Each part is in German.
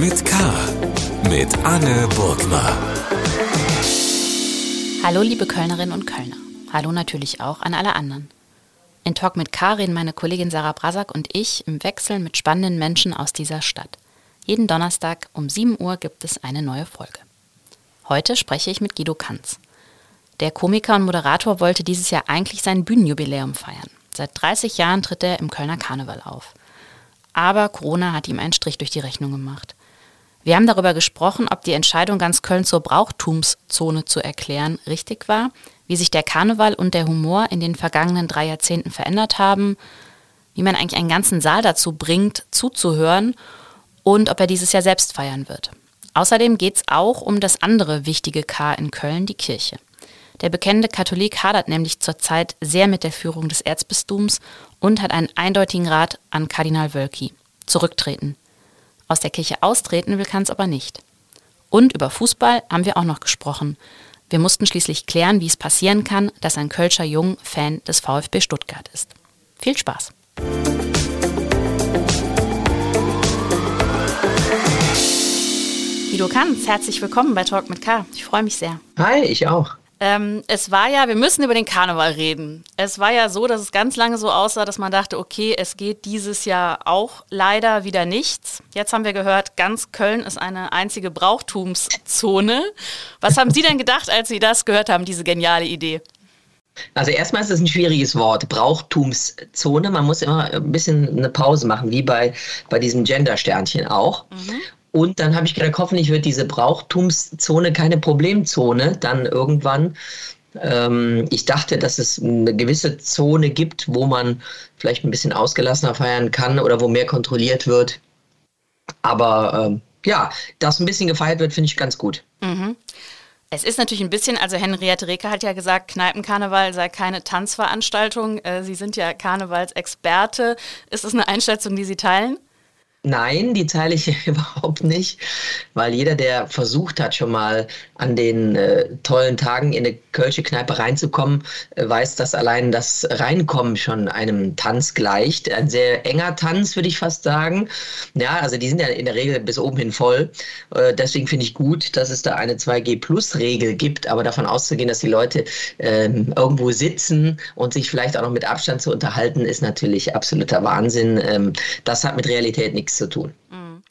mit K. Mit Anne Burgner. Hallo, liebe Kölnerinnen und Kölner. Hallo natürlich auch an alle anderen. In Talk mit K reden meine Kollegin Sarah Brasak und ich im Wechsel mit spannenden Menschen aus dieser Stadt. Jeden Donnerstag um 7 Uhr gibt es eine neue Folge. Heute spreche ich mit Guido Kanz. Der Komiker und Moderator wollte dieses Jahr eigentlich sein Bühnenjubiläum feiern. Seit 30 Jahren tritt er im Kölner Karneval auf. Aber Corona hat ihm einen Strich durch die Rechnung gemacht. Wir haben darüber gesprochen, ob die Entscheidung, ganz Köln zur Brauchtumszone zu erklären, richtig war, wie sich der Karneval und der Humor in den vergangenen drei Jahrzehnten verändert haben, wie man eigentlich einen ganzen Saal dazu bringt, zuzuhören und ob er dieses Jahr selbst feiern wird. Außerdem geht es auch um das andere wichtige K in Köln, die Kirche. Der bekennende Katholik hadert nämlich zurzeit sehr mit der Führung des Erzbistums und hat einen eindeutigen Rat an Kardinal Wölki. Zurücktreten. Aus der Kirche austreten will Kanz aber nicht. Und über Fußball haben wir auch noch gesprochen. Wir mussten schließlich klären, wie es passieren kann, dass ein Kölscher Jung Fan des VfB Stuttgart ist. Viel Spaß! Guido Kanz, herzlich willkommen bei Talk mit K. Ich freue mich sehr. Hi, ich auch. Ähm, es war ja, wir müssen über den Karneval reden. Es war ja so, dass es ganz lange so aussah, dass man dachte, okay, es geht dieses Jahr auch leider wieder nichts. Jetzt haben wir gehört, ganz Köln ist eine einzige Brauchtumszone. Was haben Sie denn gedacht, als Sie das gehört haben, diese geniale Idee? Also erstmal ist es ein schwieriges Wort, Brauchtumszone. Man muss immer ein bisschen eine Pause machen, wie bei, bei diesem Gender-Sternchen auch. Mhm. Und dann habe ich gedacht, hoffentlich wird diese Brauchtumszone keine Problemzone dann irgendwann. Ähm, ich dachte, dass es eine gewisse Zone gibt, wo man vielleicht ein bisschen ausgelassener feiern kann oder wo mehr kontrolliert wird. Aber ähm, ja, dass ein bisschen gefeiert wird, finde ich ganz gut. Mhm. Es ist natürlich ein bisschen, also Henriette Reker hat ja gesagt, Kneipenkarneval sei keine Tanzveranstaltung. Äh, Sie sind ja Karnevalsexperte. Ist das eine Einschätzung, die Sie teilen? Nein, die teile ich überhaupt nicht, weil jeder, der versucht hat, schon mal an den äh, tollen Tagen in eine Kölsche Kneipe reinzukommen, äh, weiß, dass allein das Reinkommen schon einem Tanz gleicht. Ein sehr enger Tanz, würde ich fast sagen. Ja, also die sind ja in der Regel bis oben hin voll. Äh, deswegen finde ich gut, dass es da eine 2G-Plus-Regel gibt, aber davon auszugehen, dass die Leute ähm, irgendwo sitzen und sich vielleicht auch noch mit Abstand zu unterhalten, ist natürlich absoluter Wahnsinn. Ähm, das hat mit Realität nichts nichts zu tun. Mhm.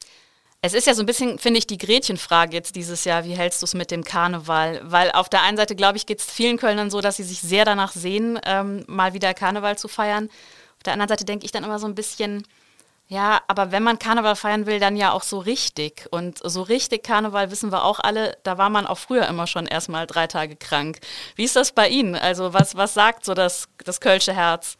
Es ist ja so ein bisschen, finde ich, die Gretchenfrage jetzt dieses Jahr. Wie hältst du es mit dem Karneval? Weil auf der einen Seite, glaube ich, geht es vielen Kölnern so, dass sie sich sehr danach sehen, ähm, mal wieder Karneval zu feiern. Auf der anderen Seite denke ich dann immer so ein bisschen, ja, aber wenn man Karneval feiern will, dann ja auch so richtig. Und so richtig Karneval wissen wir auch alle, da war man auch früher immer schon erstmal drei Tage krank. Wie ist das bei Ihnen? Also was, was sagt so das, das Kölsche Herz?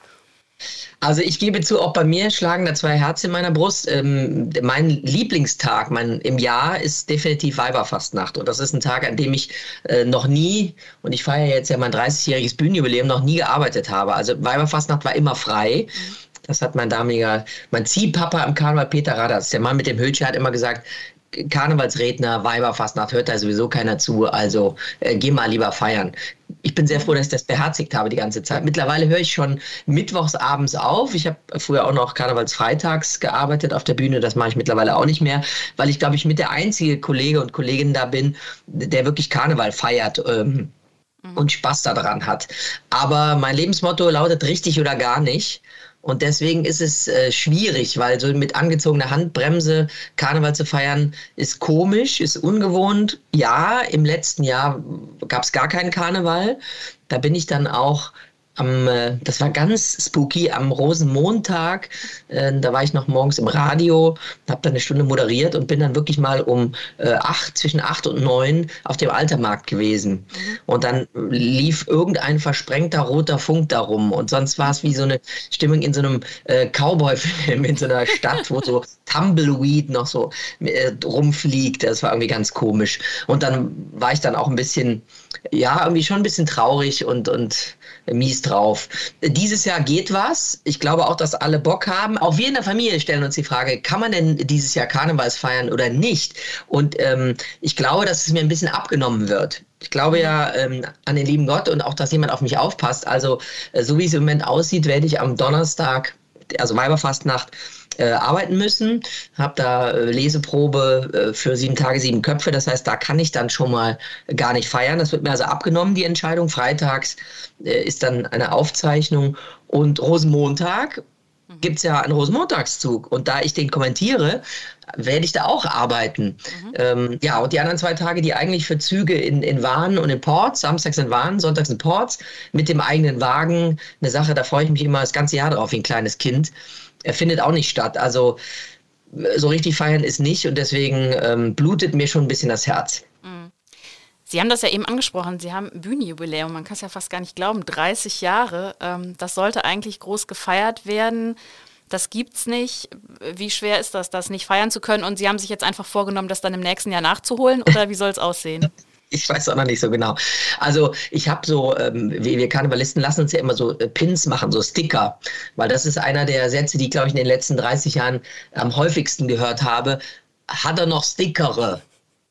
Also ich gebe zu, auch bei mir schlagen da zwei Herzen in meiner Brust. Ähm, mein Lieblingstag mein, im Jahr ist definitiv Weiberfastnacht. Und das ist ein Tag, an dem ich äh, noch nie, und ich feiere jetzt ja mein 30-jähriges Bühnenjubiläum, noch nie gearbeitet habe. Also Weiberfastnacht war immer frei. Das hat mein damaliger, mein Ziehpapa im Karneval, Peter Raders, der Mann mit dem Hüllchen, hat immer gesagt, Karnevalsredner, Weiberfastnacht hört da sowieso keiner zu, also äh, geh mal lieber feiern. Ich bin sehr froh, dass ich das beherzigt habe die ganze Zeit. Mittlerweile höre ich schon mittwochs abends auf. Ich habe früher auch noch Karnevalsfreitags gearbeitet auf der Bühne. Das mache ich mittlerweile auch nicht mehr, weil ich glaube, ich mit der einzige Kollege und Kollegin da bin, der wirklich Karneval feiert. Ähm, mhm. und Spaß daran hat. Aber mein Lebensmotto lautet richtig oder gar nicht. Und deswegen ist es äh, schwierig, weil so mit angezogener Handbremse Karneval zu feiern ist komisch, ist ungewohnt. Ja, im letzten Jahr gab es gar keinen Karneval. Da bin ich dann auch am, äh, das war ganz spooky, am Rosenmontag, äh, da war ich noch morgens im Radio, habe dann eine Stunde moderiert und bin dann wirklich mal um äh, acht, zwischen acht und neun auf dem Altermarkt gewesen. Mhm. Und dann lief irgendein versprengter roter Funk darum und sonst war es wie so eine Stimmung in so einem äh, Cowboy-Film in so einer Stadt, wo so Tumbleweed noch so äh, rumfliegt. Das war irgendwie ganz komisch. Und dann war ich dann auch ein bisschen, ja, irgendwie schon ein bisschen traurig und, und mies drauf. Dieses Jahr geht was. Ich glaube auch, dass alle Bock haben. Auch wir in der Familie stellen uns die Frage, kann man denn dieses Jahr Karnevals feiern oder nicht? Und ähm, ich glaube, dass es mir ein bisschen abgenommen wird. Ich glaube ja ähm, an den lieben Gott und auch, dass jemand auf mich aufpasst. Also, äh, so wie es im Moment aussieht, werde ich am Donnerstag, also Weiberfastnacht, äh, arbeiten müssen. Habe da äh, Leseprobe äh, für sieben Tage, sieben Köpfe. Das heißt, da kann ich dann schon mal gar nicht feiern. Das wird mir also abgenommen, die Entscheidung. Freitags äh, ist dann eine Aufzeichnung und Rosenmontag Mhm. gibt es ja einen Rosenmontagszug. Und da ich den kommentiere, werde ich da auch arbeiten. Mhm. Ähm, ja, und die anderen zwei Tage, die eigentlich für Züge in, in Wahn und in Ports, samstags in Wahn, sonntags in Ports, mit dem eigenen Wagen, eine Sache, da freue ich mich immer das ganze Jahr drauf, wie ein kleines Kind, er findet auch nicht statt. Also so richtig feiern ist nicht und deswegen ähm, blutet mir schon ein bisschen das Herz. Sie haben das ja eben angesprochen, Sie haben Bühnenjubiläum, man kann es ja fast gar nicht glauben, 30 Jahre. Ähm, das sollte eigentlich groß gefeiert werden. Das gibt's nicht. Wie schwer ist das, das nicht feiern zu können? Und Sie haben sich jetzt einfach vorgenommen, das dann im nächsten Jahr nachzuholen oder wie soll es aussehen? Ich weiß auch noch nicht so genau. Also ich habe so, ähm, wir, Karnevalisten lassen uns ja immer so äh, Pins machen, so Sticker, weil das ist einer der Sätze, die, glaube ich, in den letzten 30 Jahren am häufigsten gehört habe. Hat er noch Stickere?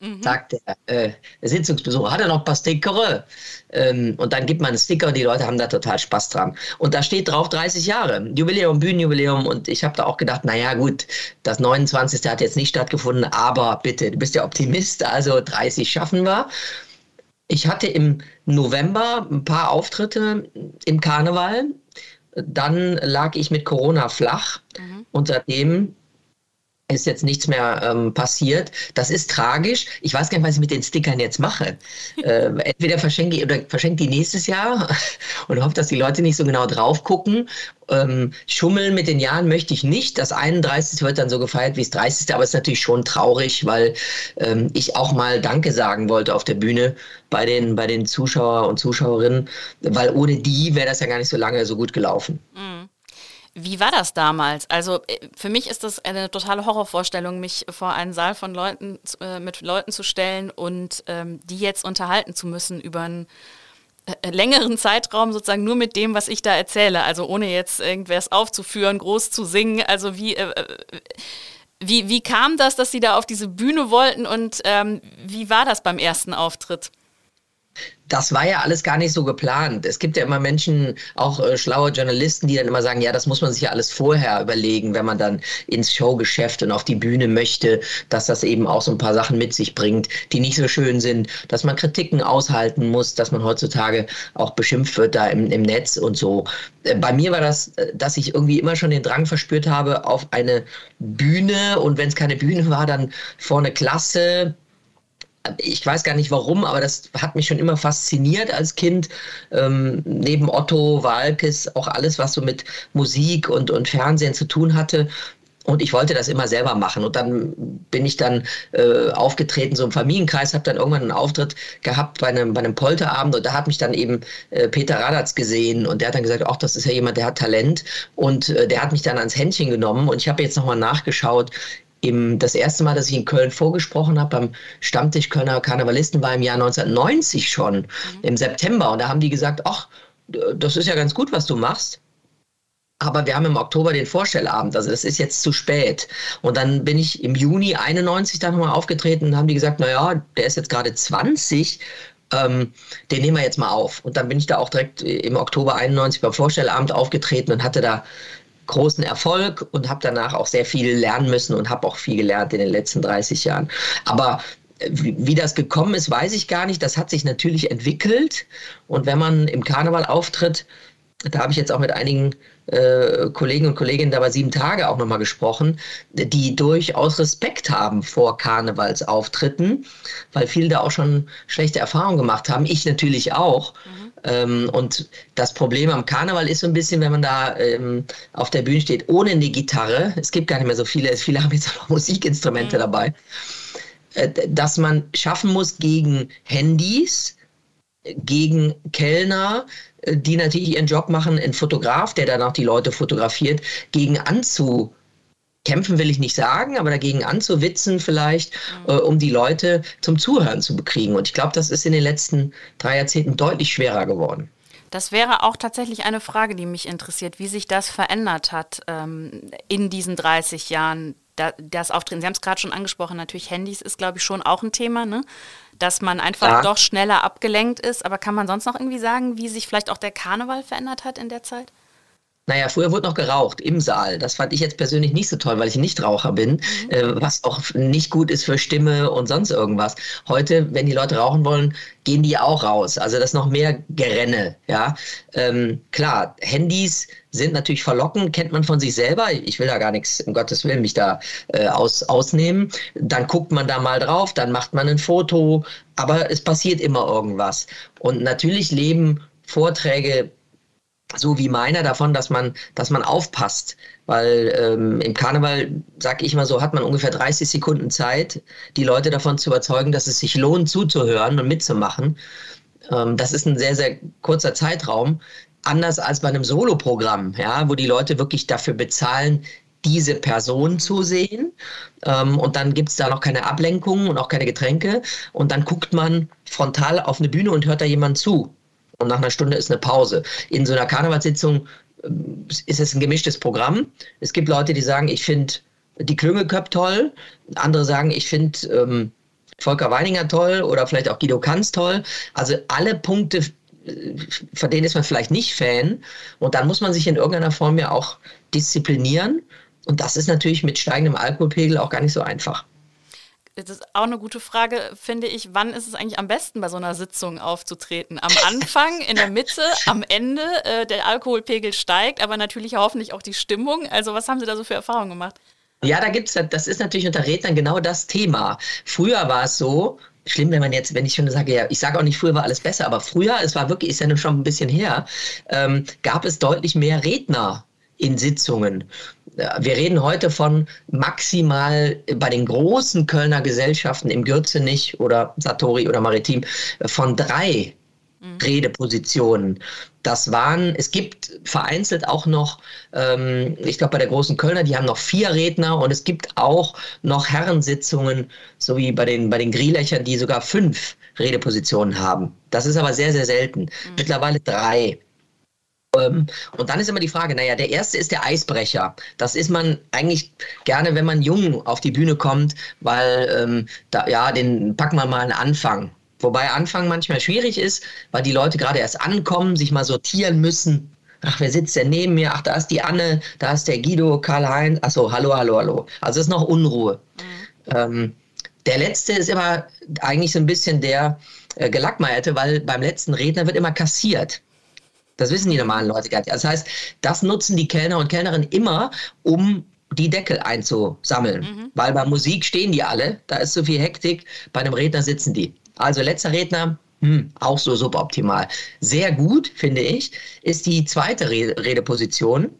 Mhm. sagt der, äh, Sitzungsbesucher, hat er noch ein paar Sticker? Ähm, und dann gibt man einen Sticker und die Leute haben da total Spaß dran. Und da steht drauf 30 Jahre, Jubiläum, Bühnenjubiläum. Und ich habe da auch gedacht, naja gut, das 29. hat jetzt nicht stattgefunden, aber bitte, du bist ja Optimist, also 30 schaffen wir. Ich hatte im November ein paar Auftritte im Karneval. Dann lag ich mit Corona flach. Mhm. Und seitdem ist jetzt nichts mehr ähm, passiert. Das ist tragisch. Ich weiß gar nicht, was ich mit den Stickern jetzt mache. äh, entweder verschenke ich oder verschenke die nächstes Jahr und hoffe, dass die Leute nicht so genau drauf gucken. Ähm, schummeln mit den Jahren möchte ich nicht. Das 31. wird dann so gefeiert wie das 30. Aber es ist natürlich schon traurig, weil ähm, ich auch mal Danke sagen wollte auf der Bühne bei den, bei den Zuschauer und Zuschauerinnen, weil ohne die wäre das ja gar nicht so lange so gut gelaufen. Mhm. Wie war das damals? Also äh, für mich ist das eine totale Horrorvorstellung, mich vor einen Saal von Leuten äh, mit Leuten zu stellen und ähm, die jetzt unterhalten zu müssen über einen äh, längeren Zeitraum sozusagen nur mit dem, was ich da erzähle. Also ohne jetzt irgendwas aufzuführen, groß zu singen. Also wie äh, äh, wie, wie kam das, dass Sie da auf diese Bühne wollten und ähm, wie war das beim ersten Auftritt? Das war ja alles gar nicht so geplant. Es gibt ja immer Menschen, auch äh, schlaue Journalisten, die dann immer sagen, ja, das muss man sich ja alles vorher überlegen, wenn man dann ins Showgeschäft und auf die Bühne möchte, dass das eben auch so ein paar Sachen mit sich bringt, die nicht so schön sind, dass man Kritiken aushalten muss, dass man heutzutage auch beschimpft wird da im, im Netz und so. Äh, bei mir war das, äh, dass ich irgendwie immer schon den Drang verspürt habe auf eine Bühne und wenn es keine Bühne war, dann vor eine Klasse ich weiß gar nicht warum, aber das hat mich schon immer fasziniert als Kind. Ähm, neben Otto, Walkes, auch alles, was so mit Musik und, und Fernsehen zu tun hatte. Und ich wollte das immer selber machen. Und dann bin ich dann äh, aufgetreten, so im Familienkreis, habe dann irgendwann einen Auftritt gehabt bei einem, bei einem Polterabend. Und da hat mich dann eben äh, Peter Radatz gesehen. Und der hat dann gesagt, ach, das ist ja jemand, der hat Talent. Und äh, der hat mich dann ans Händchen genommen. Und ich habe jetzt nochmal nachgeschaut im, das erste Mal, dass ich in Köln vorgesprochen habe, beim Stammtisch Kölner Karnevalisten, war im Jahr 1990 schon, mhm. im September. Und da haben die gesagt, ach, das ist ja ganz gut, was du machst. Aber wir haben im Oktober den Vorstellabend, also das ist jetzt zu spät. Und dann bin ich im Juni 91 dann nochmal aufgetreten und haben die gesagt, naja, der ist jetzt gerade 20, ähm, den nehmen wir jetzt mal auf. Und dann bin ich da auch direkt im Oktober 91 beim Vorstellabend aufgetreten und hatte da großen Erfolg und habe danach auch sehr viel lernen müssen und habe auch viel gelernt in den letzten 30 Jahren. Aber äh, wie das gekommen ist, weiß ich gar nicht. Das hat sich natürlich entwickelt. Und wenn man im Karneval auftritt, da habe ich jetzt auch mit einigen äh, Kollegen und Kolleginnen da bei sieben Tage auch nochmal gesprochen, die durchaus Respekt haben vor Karnevalsauftritten, weil viele da auch schon schlechte Erfahrungen gemacht haben. Ich natürlich auch. Mhm. Ähm, und das Problem am Karneval ist so ein bisschen, wenn man da ähm, auf der Bühne steht, ohne eine Gitarre, es gibt gar nicht mehr so viele, viele haben jetzt auch noch Musikinstrumente mhm. dabei, äh, dass man schaffen muss gegen Handys, gegen Kellner, äh, die natürlich ihren Job machen, ein Fotograf, der dann auch die Leute fotografiert, gegen anzu kämpfen will ich nicht sagen, aber dagegen anzuwitzen vielleicht, mhm. äh, um die Leute zum Zuhören zu bekriegen. Und ich glaube, das ist in den letzten drei Jahrzehnten deutlich schwerer geworden. Das wäre auch tatsächlich eine Frage, die mich interessiert, wie sich das verändert hat ähm, in diesen 30 Jahren. Da, das Auftreten, Sie haben es gerade schon angesprochen, natürlich Handys ist, glaube ich, schon auch ein Thema, ne? dass man einfach ja. doch schneller abgelenkt ist. Aber kann man sonst noch irgendwie sagen, wie sich vielleicht auch der Karneval verändert hat in der Zeit? Naja, früher wurde noch geraucht im Saal. Das fand ich jetzt persönlich nicht so toll, weil ich nicht Raucher bin, mhm. äh, was auch nicht gut ist für Stimme und sonst irgendwas. Heute, wenn die Leute rauchen wollen, gehen die auch raus. Also das ist noch mehr Gerenne. Ja, ähm, klar, Handys sind natürlich verlockend, kennt man von sich selber. Ich will da gar nichts, um Gottes Willen, mich da äh, aus, ausnehmen. Dann guckt man da mal drauf, dann macht man ein Foto, aber es passiert immer irgendwas. Und natürlich leben Vorträge so wie meiner davon, dass man, dass man aufpasst. Weil ähm, im Karneval, sag ich mal so, hat man ungefähr 30 Sekunden Zeit, die Leute davon zu überzeugen, dass es sich lohnt, zuzuhören und mitzumachen. Ähm, das ist ein sehr, sehr kurzer Zeitraum. Anders als bei einem Soloprogramm, ja, wo die Leute wirklich dafür bezahlen, diese Person zu sehen. Ähm, und dann gibt es da noch keine Ablenkungen und auch keine Getränke. Und dann guckt man frontal auf eine Bühne und hört da jemand zu und nach einer Stunde ist eine Pause. In so einer Karnevalssitzung äh, ist es ein gemischtes Programm. Es gibt Leute, die sagen, ich finde die Klüngelköp toll. Andere sagen, ich finde ähm, Volker Weininger toll oder vielleicht auch Guido Kanz toll. Also alle Punkte, äh, von denen ist man vielleicht nicht Fan. Und dann muss man sich in irgendeiner Form ja auch disziplinieren. Und das ist natürlich mit steigendem Alkoholpegel auch gar nicht so einfach. Das ist auch eine gute Frage, finde ich. Wann ist es eigentlich am besten, bei so einer Sitzung aufzutreten? Am Anfang, in der Mitte, am Ende? Äh, der Alkoholpegel steigt, aber natürlich hoffentlich auch die Stimmung. Also, was haben Sie da so für Erfahrungen gemacht? Ja, da gibt es, das ist natürlich unter Rednern genau das Thema. Früher war es so, schlimm, wenn man jetzt, wenn ich schon sage, ja, ich sage auch nicht, früher war alles besser, aber früher, es war wirklich, ist ja nun schon ein bisschen her, ähm, gab es deutlich mehr Redner in Sitzungen. Wir reden heute von maximal bei den großen Kölner Gesellschaften im Gürzenich oder Satori oder Maritim von drei mhm. Redepositionen. Das waren, es gibt vereinzelt auch noch, ähm, ich glaube bei der großen Kölner, die haben noch vier Redner und es gibt auch noch Herrensitzungen, so wie bei den, bei den Grielechern, die sogar fünf Redepositionen haben. Das ist aber sehr, sehr selten. Mhm. Mittlerweile drei. Ähm, und dann ist immer die Frage, naja, der erste ist der Eisbrecher. Das ist man eigentlich gerne, wenn man jung auf die Bühne kommt, weil ähm, da, ja, den packen wir mal einen Anfang. Wobei Anfang manchmal schwierig ist, weil die Leute gerade erst ankommen, sich mal sortieren müssen. Ach, wer sitzt denn neben mir? Ach, da ist die Anne, da ist der Guido, Karl-Heinz. Achso, hallo, hallo, hallo. Also es ist noch Unruhe. Mhm. Ähm, der letzte ist immer eigentlich so ein bisschen der äh, Gelackmeierte, weil beim letzten Redner wird immer kassiert. Das wissen die normalen Leute gar nicht. Das heißt, das nutzen die Kellner und Kellnerinnen immer, um die Deckel einzusammeln. Mhm. Weil bei Musik stehen die alle, da ist so viel Hektik, bei einem Redner sitzen die. Also letzter Redner, hm, auch so suboptimal. Sehr gut, finde ich, ist die zweite Redeposition,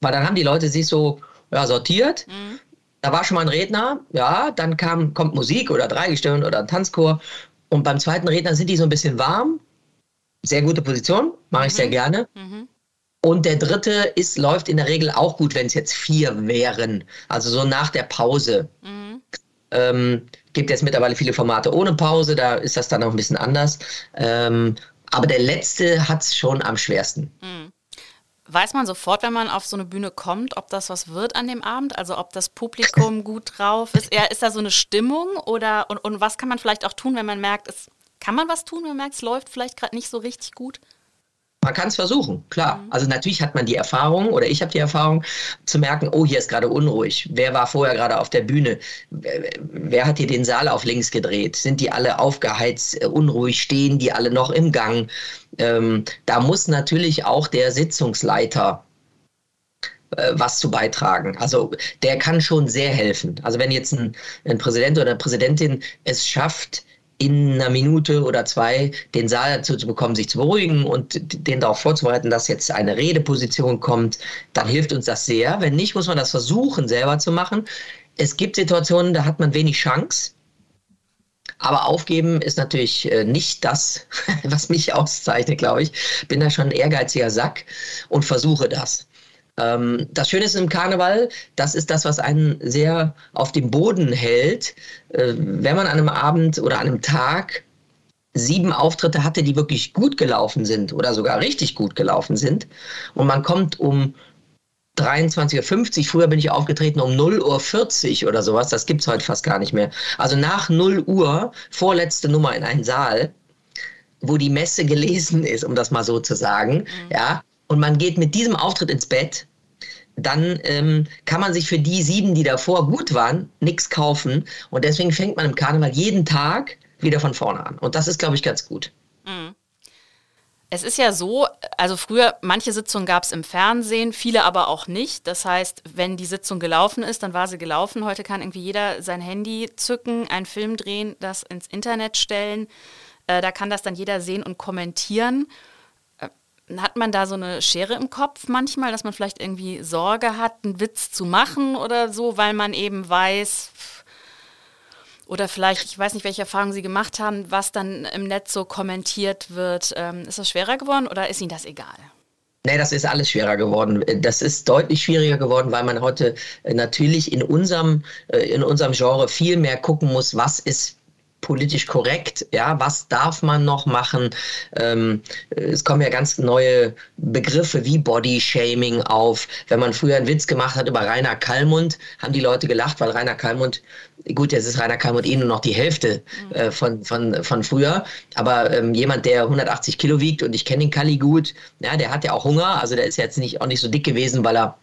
weil dann haben die Leute sich so ja, sortiert. Mhm. Da war schon mal ein Redner, ja, dann kam, kommt Musik oder Dreigestirn oder ein Tanzchor. Und beim zweiten Redner sind die so ein bisschen warm, sehr gute Position, mache ich mhm. sehr gerne. Mhm. Und der dritte ist, läuft in der Regel auch gut, wenn es jetzt vier wären. Also so nach der Pause. Mhm. Ähm, gibt jetzt mittlerweile viele Formate ohne Pause, da ist das dann noch ein bisschen anders. Ähm, aber der letzte hat es schon am schwersten. Mhm. Weiß man sofort, wenn man auf so eine Bühne kommt, ob das was wird an dem Abend? Also ob das Publikum gut drauf ist? Ist da so eine Stimmung oder und, und was kann man vielleicht auch tun, wenn man merkt, es kann man was tun, wenn man merkt, es läuft vielleicht gerade nicht so richtig gut? Man kann es versuchen, klar. Mhm. Also natürlich hat man die Erfahrung oder ich habe die Erfahrung zu merken, oh, hier ist gerade unruhig. Wer war vorher gerade auf der Bühne? Wer hat hier den Saal auf links gedreht? Sind die alle aufgeheizt, äh, unruhig, stehen die alle noch im Gang? Ähm, da muss natürlich auch der Sitzungsleiter äh, was zu beitragen. Also der kann schon sehr helfen. Also wenn jetzt ein, ein Präsident oder eine Präsidentin es schafft, in einer Minute oder zwei den Saal dazu zu bekommen, sich zu beruhigen und den darauf vorzubereiten, dass jetzt eine Redeposition kommt, dann hilft uns das sehr. Wenn nicht, muss man das versuchen, selber zu machen. Es gibt Situationen, da hat man wenig Chance. Aber aufgeben ist natürlich äh, nicht das, was mich auszeichnet, glaube ich. Bin da schon ein ehrgeiziger Sack und versuche das. Ähm, das Schöne ist im Karneval, das ist das, was einen sehr auf dem Boden hält. Äh, wenn man an einem Abend oder an einem Tag sieben Auftritte hatte, die wirklich gut gelaufen sind oder sogar richtig gut gelaufen sind und man kommt um 23.50 Uhr, früher bin ich aufgetreten um 0.40 Uhr oder sowas, das gibt es heute fast gar nicht mehr. Also nach 0 Uhr, vorletzte Nummer in einen Saal, wo die Messe gelesen ist, um das mal so zu sagen, mhm. ja, und man geht mit diesem Auftritt ins Bett, dann ähm, kann man sich für die sieben, die davor gut waren, nichts kaufen. Und deswegen fängt man im Karneval jeden Tag wieder von vorne an. Und das ist, glaube ich, ganz gut. Mhm. Es ist ja so, also früher, manche Sitzungen gab es im Fernsehen, viele aber auch nicht. Das heißt, wenn die Sitzung gelaufen ist, dann war sie gelaufen. Heute kann irgendwie jeder sein Handy zücken, einen Film drehen, das ins Internet stellen. Äh, da kann das dann jeder sehen und kommentieren. Hat man da so eine Schere im Kopf manchmal, dass man vielleicht irgendwie Sorge hat, einen Witz zu machen oder so, weil man eben weiß, oder vielleicht, ich weiß nicht, welche Erfahrungen Sie gemacht haben, was dann im Netz so kommentiert wird. Ähm, ist das schwerer geworden oder ist Ihnen das egal? Nee, das ist alles schwerer geworden. Das ist deutlich schwieriger geworden, weil man heute äh, natürlich in unserem, äh, in unserem Genre viel mehr gucken muss, was ist politisch korrekt, ja, was darf man noch machen? Ähm, es kommen ja ganz neue Begriffe wie Body Shaming auf. Wenn man früher einen Witz gemacht hat über Rainer Kallmund, haben die Leute gelacht, weil Rainer Kallmund, gut, jetzt ist Rainer Kallmund eh nur noch die Hälfte mhm. äh, von, von, von früher, aber ähm, jemand, der 180 Kilo wiegt und ich kenne den Kalli gut, ja, der hat ja auch Hunger, also der ist jetzt nicht, auch nicht so dick gewesen, weil er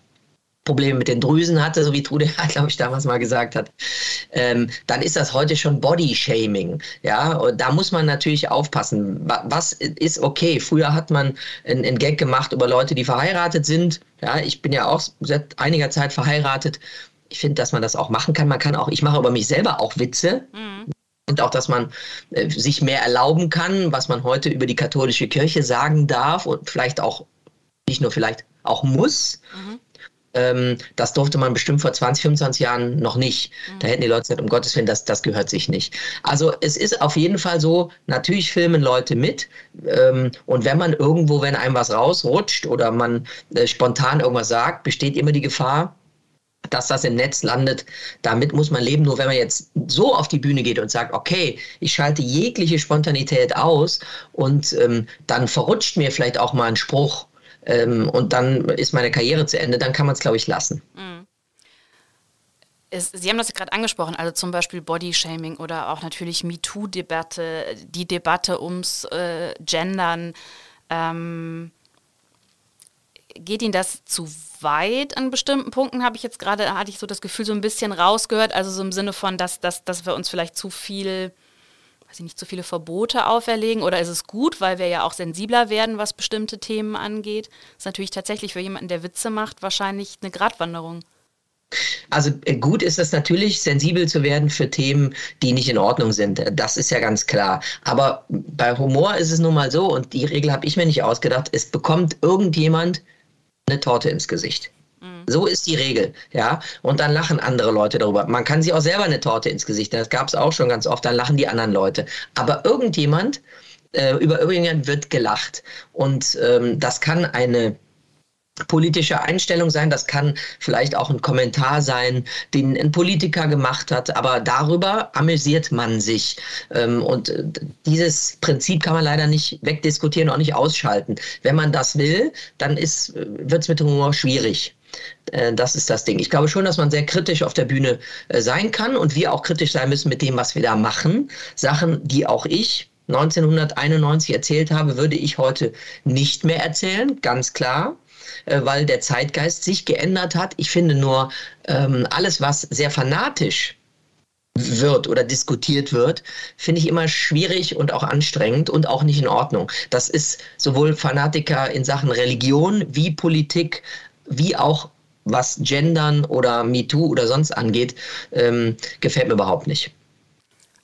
Probleme mit den Drüsen hatte, so wie Trude, glaube ich, damals mal gesagt hat, ähm, dann ist das heute schon Body-Shaming. Ja, und da muss man natürlich aufpassen. Was ist okay? Früher hat man einen Gag gemacht über Leute, die verheiratet sind. Ja, ich bin ja auch seit einiger Zeit verheiratet. Ich finde, dass man das auch machen kann. Man kann auch, ich mache über mich selber auch Witze. Mhm. Und auch, dass man äh, sich mehr erlauben kann, was man heute über die katholische Kirche sagen darf und vielleicht auch, nicht nur vielleicht, auch muss. Mhm. Ähm, das durfte man bestimmt vor 20, 25 Jahren noch nicht. Mhm. Da hätten die Leute gesagt, um Gottes Willen, das, das gehört sich nicht. Also es ist auf jeden Fall so, natürlich filmen Leute mit. Ähm, und wenn man irgendwo, wenn einem was rausrutscht oder man äh, spontan irgendwas sagt, besteht immer die Gefahr, dass das im Netz landet. Damit muss man leben. Nur wenn man jetzt so auf die Bühne geht und sagt, okay, ich schalte jegliche Spontanität aus und ähm, dann verrutscht mir vielleicht auch mal ein Spruch ähm, und dann ist meine Karriere zu Ende, dann kann man es, glaube ich, lassen. Mhm. Sie haben das gerade angesprochen, also zum Beispiel Bodyshaming oder auch natürlich MeToo-Debatte, die Debatte ums äh, Gendern. Ähm, geht Ihnen das zu weit an bestimmten Punkten? Habe ich jetzt gerade, hatte ich so das Gefühl, so ein bisschen rausgehört, also so im Sinne von, dass, dass, dass wir uns vielleicht zu viel weiß ich nicht, zu viele Verbote auferlegen? Oder ist es gut, weil wir ja auch sensibler werden, was bestimmte Themen angeht? Das ist natürlich tatsächlich für jemanden, der Witze macht, wahrscheinlich eine Gratwanderung. Also äh, gut ist es natürlich, sensibel zu werden für Themen, die nicht in Ordnung sind. Das ist ja ganz klar. Aber bei Humor ist es nun mal so, und die Regel habe ich mir nicht ausgedacht, es bekommt irgendjemand eine Torte ins Gesicht. So ist die Regel, ja. Und dann lachen andere Leute darüber. Man kann sich auch selber eine Torte ins Gesicht, das gab es auch schon ganz oft, dann lachen die anderen Leute. Aber irgendjemand, äh, über irgendjemand wird gelacht. Und ähm, das kann eine politische Einstellung sein, das kann vielleicht auch ein Kommentar sein, den ein Politiker gemacht hat, aber darüber amüsiert man sich. Ähm, und äh, dieses Prinzip kann man leider nicht wegdiskutieren, auch nicht ausschalten. Wenn man das will, dann wird es mit Humor schwierig. Äh, das ist das Ding. Ich glaube schon, dass man sehr kritisch auf der Bühne äh, sein kann und wir auch kritisch sein müssen mit dem, was wir da machen. Sachen, die auch ich 1991 erzählt habe, würde ich heute nicht mehr erzählen, ganz klar äh, weil der Zeitgeist sich geändert hat. Ich finde nur, ähm, alles, was sehr fanatisch wird oder diskutiert wird, finde ich immer schwierig und auch anstrengend und auch nicht in Ordnung. Das ist sowohl Fanatiker in Sachen Religion wie Politik wie auch was Gendern oder MeToo oder sonst angeht, ähm, gefällt mir überhaupt nicht.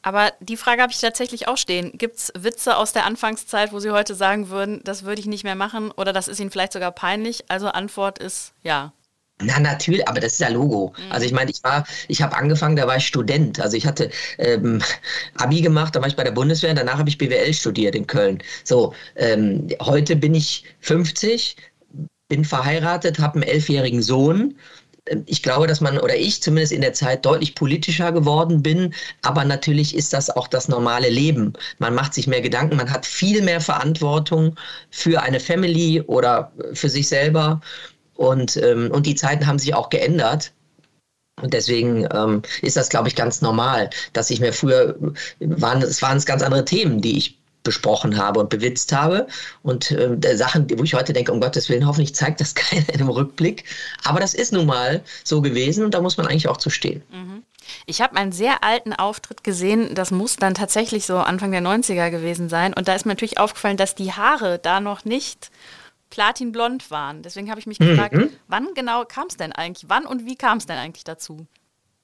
Aber die Frage habe ich tatsächlich auch stehen. Gibt es Witze aus der Anfangszeit, wo Sie heute sagen würden, das würde ich nicht mehr machen oder das ist Ihnen vielleicht sogar peinlich? Also Antwort ist ja. Na natürlich, aber das ist ja Logo. Mhm. Also ich meine, ich war, ich habe angefangen, da war ich Student. Also ich hatte ähm, Abi gemacht, da war ich bei der Bundeswehr, danach habe ich BWL studiert in Köln. So, ähm, heute bin ich 50, bin verheiratet, habe einen elfjährigen Sohn. Ich glaube, dass man oder ich zumindest in der Zeit deutlich politischer geworden bin, aber natürlich ist das auch das normale Leben. Man macht sich mehr Gedanken, man hat viel mehr Verantwortung für eine Family oder für sich selber und, ähm, und die Zeiten haben sich auch geändert. Und deswegen ähm, ist das, glaube ich, ganz normal, dass ich mir früher waren, es waren ganz andere Themen, die ich besprochen habe und bewitzt habe. Und äh, Sachen, wo ich heute denke, um Gottes Willen, hoffentlich zeigt das keiner in einem Rückblick. Aber das ist nun mal so gewesen und da muss man eigentlich auch zu stehen. Mhm. Ich habe einen sehr alten Auftritt gesehen, das muss dann tatsächlich so Anfang der 90er gewesen sein. Und da ist mir natürlich aufgefallen, dass die Haare da noch nicht platinblond waren. Deswegen habe ich mich gefragt, mhm. wann genau kam es denn eigentlich? Wann und wie kam es denn eigentlich dazu?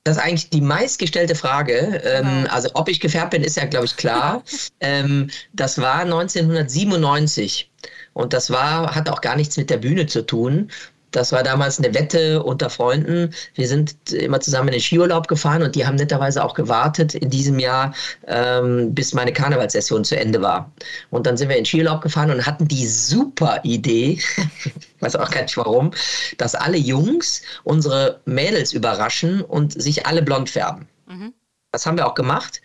Das ist eigentlich die meistgestellte Frage. Ähm, also ob ich gefärbt bin, ist ja, glaube ich, klar. ähm, das war 1997. Und das war, hat auch gar nichts mit der Bühne zu tun. Das war damals eine Wette unter Freunden. Wir sind immer zusammen in den Skiurlaub gefahren und die haben netterweise auch gewartet in diesem Jahr, ähm, bis meine Karnevalssession zu Ende war. Und dann sind wir in den Skiurlaub gefahren und hatten die super Idee, weiß auch gar nicht warum, dass alle Jungs unsere Mädels überraschen und sich alle blond färben. Mhm. Das haben wir auch gemacht.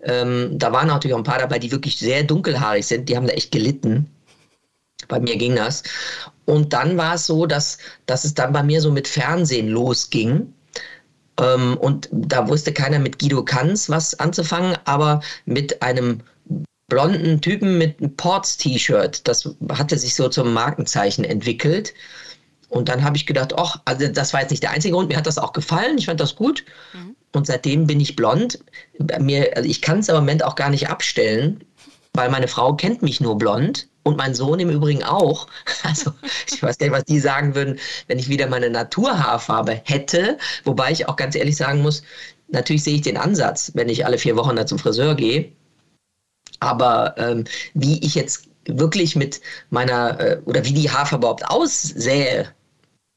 Ähm, da waren natürlich auch ein paar dabei, die wirklich sehr dunkelhaarig sind. Die haben da echt gelitten. Bei mir ging das. Und dann war es so, dass, dass es dann bei mir so mit Fernsehen losging. Ähm, und da wusste keiner mit Guido Kanz was anzufangen, aber mit einem blonden Typen mit einem Ports-T-Shirt. Das hatte sich so zum Markenzeichen entwickelt. Und dann habe ich gedacht, ach, also das war jetzt nicht der einzige Grund, mir hat das auch gefallen, ich fand das gut. Mhm. Und seitdem bin ich blond. Mir, also ich kann es im Moment auch gar nicht abstellen, weil meine Frau kennt mich nur blond und mein Sohn im Übrigen auch. Also ich weiß nicht, was die sagen würden, wenn ich wieder meine Naturhaarfarbe hätte. Wobei ich auch ganz ehrlich sagen muss, natürlich sehe ich den Ansatz, wenn ich alle vier Wochen da zum Friseur gehe. Aber ähm, wie ich jetzt wirklich mit meiner, äh, oder wie die Haarfarbe überhaupt aussähe,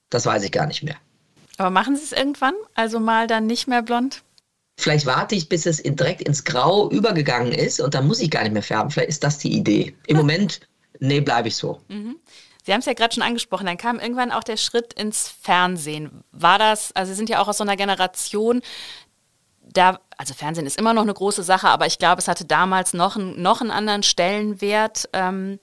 das weiß ich gar nicht mehr. Aber machen Sie es irgendwann? Also mal dann nicht mehr blond? Vielleicht warte ich, bis es direkt ins Grau übergegangen ist und dann muss ich gar nicht mehr färben. Vielleicht ist das die Idee. Im Moment nee, bleibe ich so. Mhm. Sie haben es ja gerade schon angesprochen, dann kam irgendwann auch der Schritt ins Fernsehen. War das, also Sie sind ja auch aus so einer Generation, da, also Fernsehen ist immer noch eine große Sache, aber ich glaube, es hatte damals noch, ein, noch einen anderen Stellenwert. Ähm,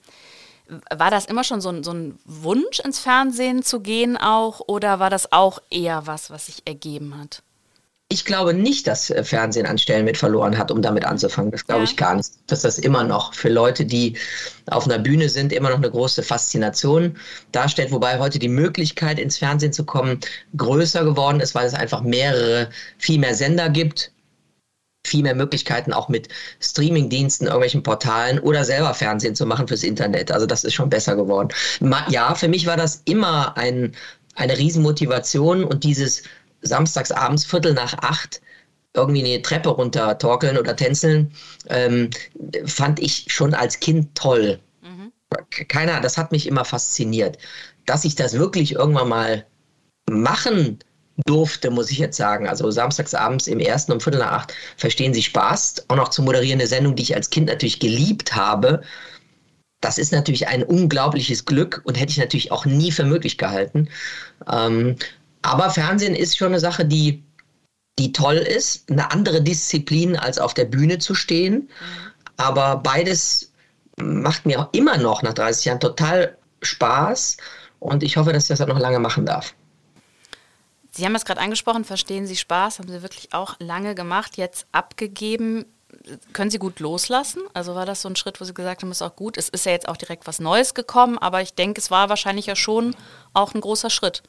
war das immer schon so ein, so ein Wunsch, ins Fernsehen zu gehen auch, oder war das auch eher was, was sich ergeben hat? Ich glaube nicht, dass äh, Fernsehen an Stellen mit verloren hat, um damit anzufangen. Das glaube ja. ich gar nicht. Dass das immer noch für Leute, die auf einer Bühne sind, immer noch eine große Faszination darstellt. Wobei heute die Möglichkeit, ins Fernsehen zu kommen, größer geworden ist, weil es einfach mehrere, viel mehr Sender gibt. Viel mehr Möglichkeiten auch mit Streamingdiensten, irgendwelchen Portalen oder selber Fernsehen zu machen fürs Internet. Also das ist schon besser geworden. Ja, für mich war das immer ein, eine Riesenmotivation und dieses samstags abends Viertel nach acht irgendwie eine Treppe runter torkeln oder tänzeln, ähm, fand ich schon als Kind toll. Mhm. Keiner, das hat mich immer fasziniert. Dass ich das wirklich irgendwann mal machen durfte, muss ich jetzt sagen. Also samstags abends im ersten um Viertel nach acht verstehen Sie Spaß. Auch noch zu moderieren eine Sendung, die ich als Kind natürlich geliebt habe. Das ist natürlich ein unglaubliches Glück und hätte ich natürlich auch nie für möglich gehalten. Ähm, aber Fernsehen ist schon eine Sache, die, die toll ist, eine andere Disziplin als auf der Bühne zu stehen. Aber beides macht mir auch immer noch nach 30 Jahren total Spaß und ich hoffe, dass ich das noch lange machen darf. Sie haben es gerade angesprochen, verstehen Sie Spaß, haben Sie wirklich auch lange gemacht, jetzt abgegeben. Können Sie gut loslassen? Also war das so ein Schritt, wo Sie gesagt haben, ist auch gut. Es ist ja jetzt auch direkt was Neues gekommen, aber ich denke, es war wahrscheinlich ja schon auch ein großer Schritt.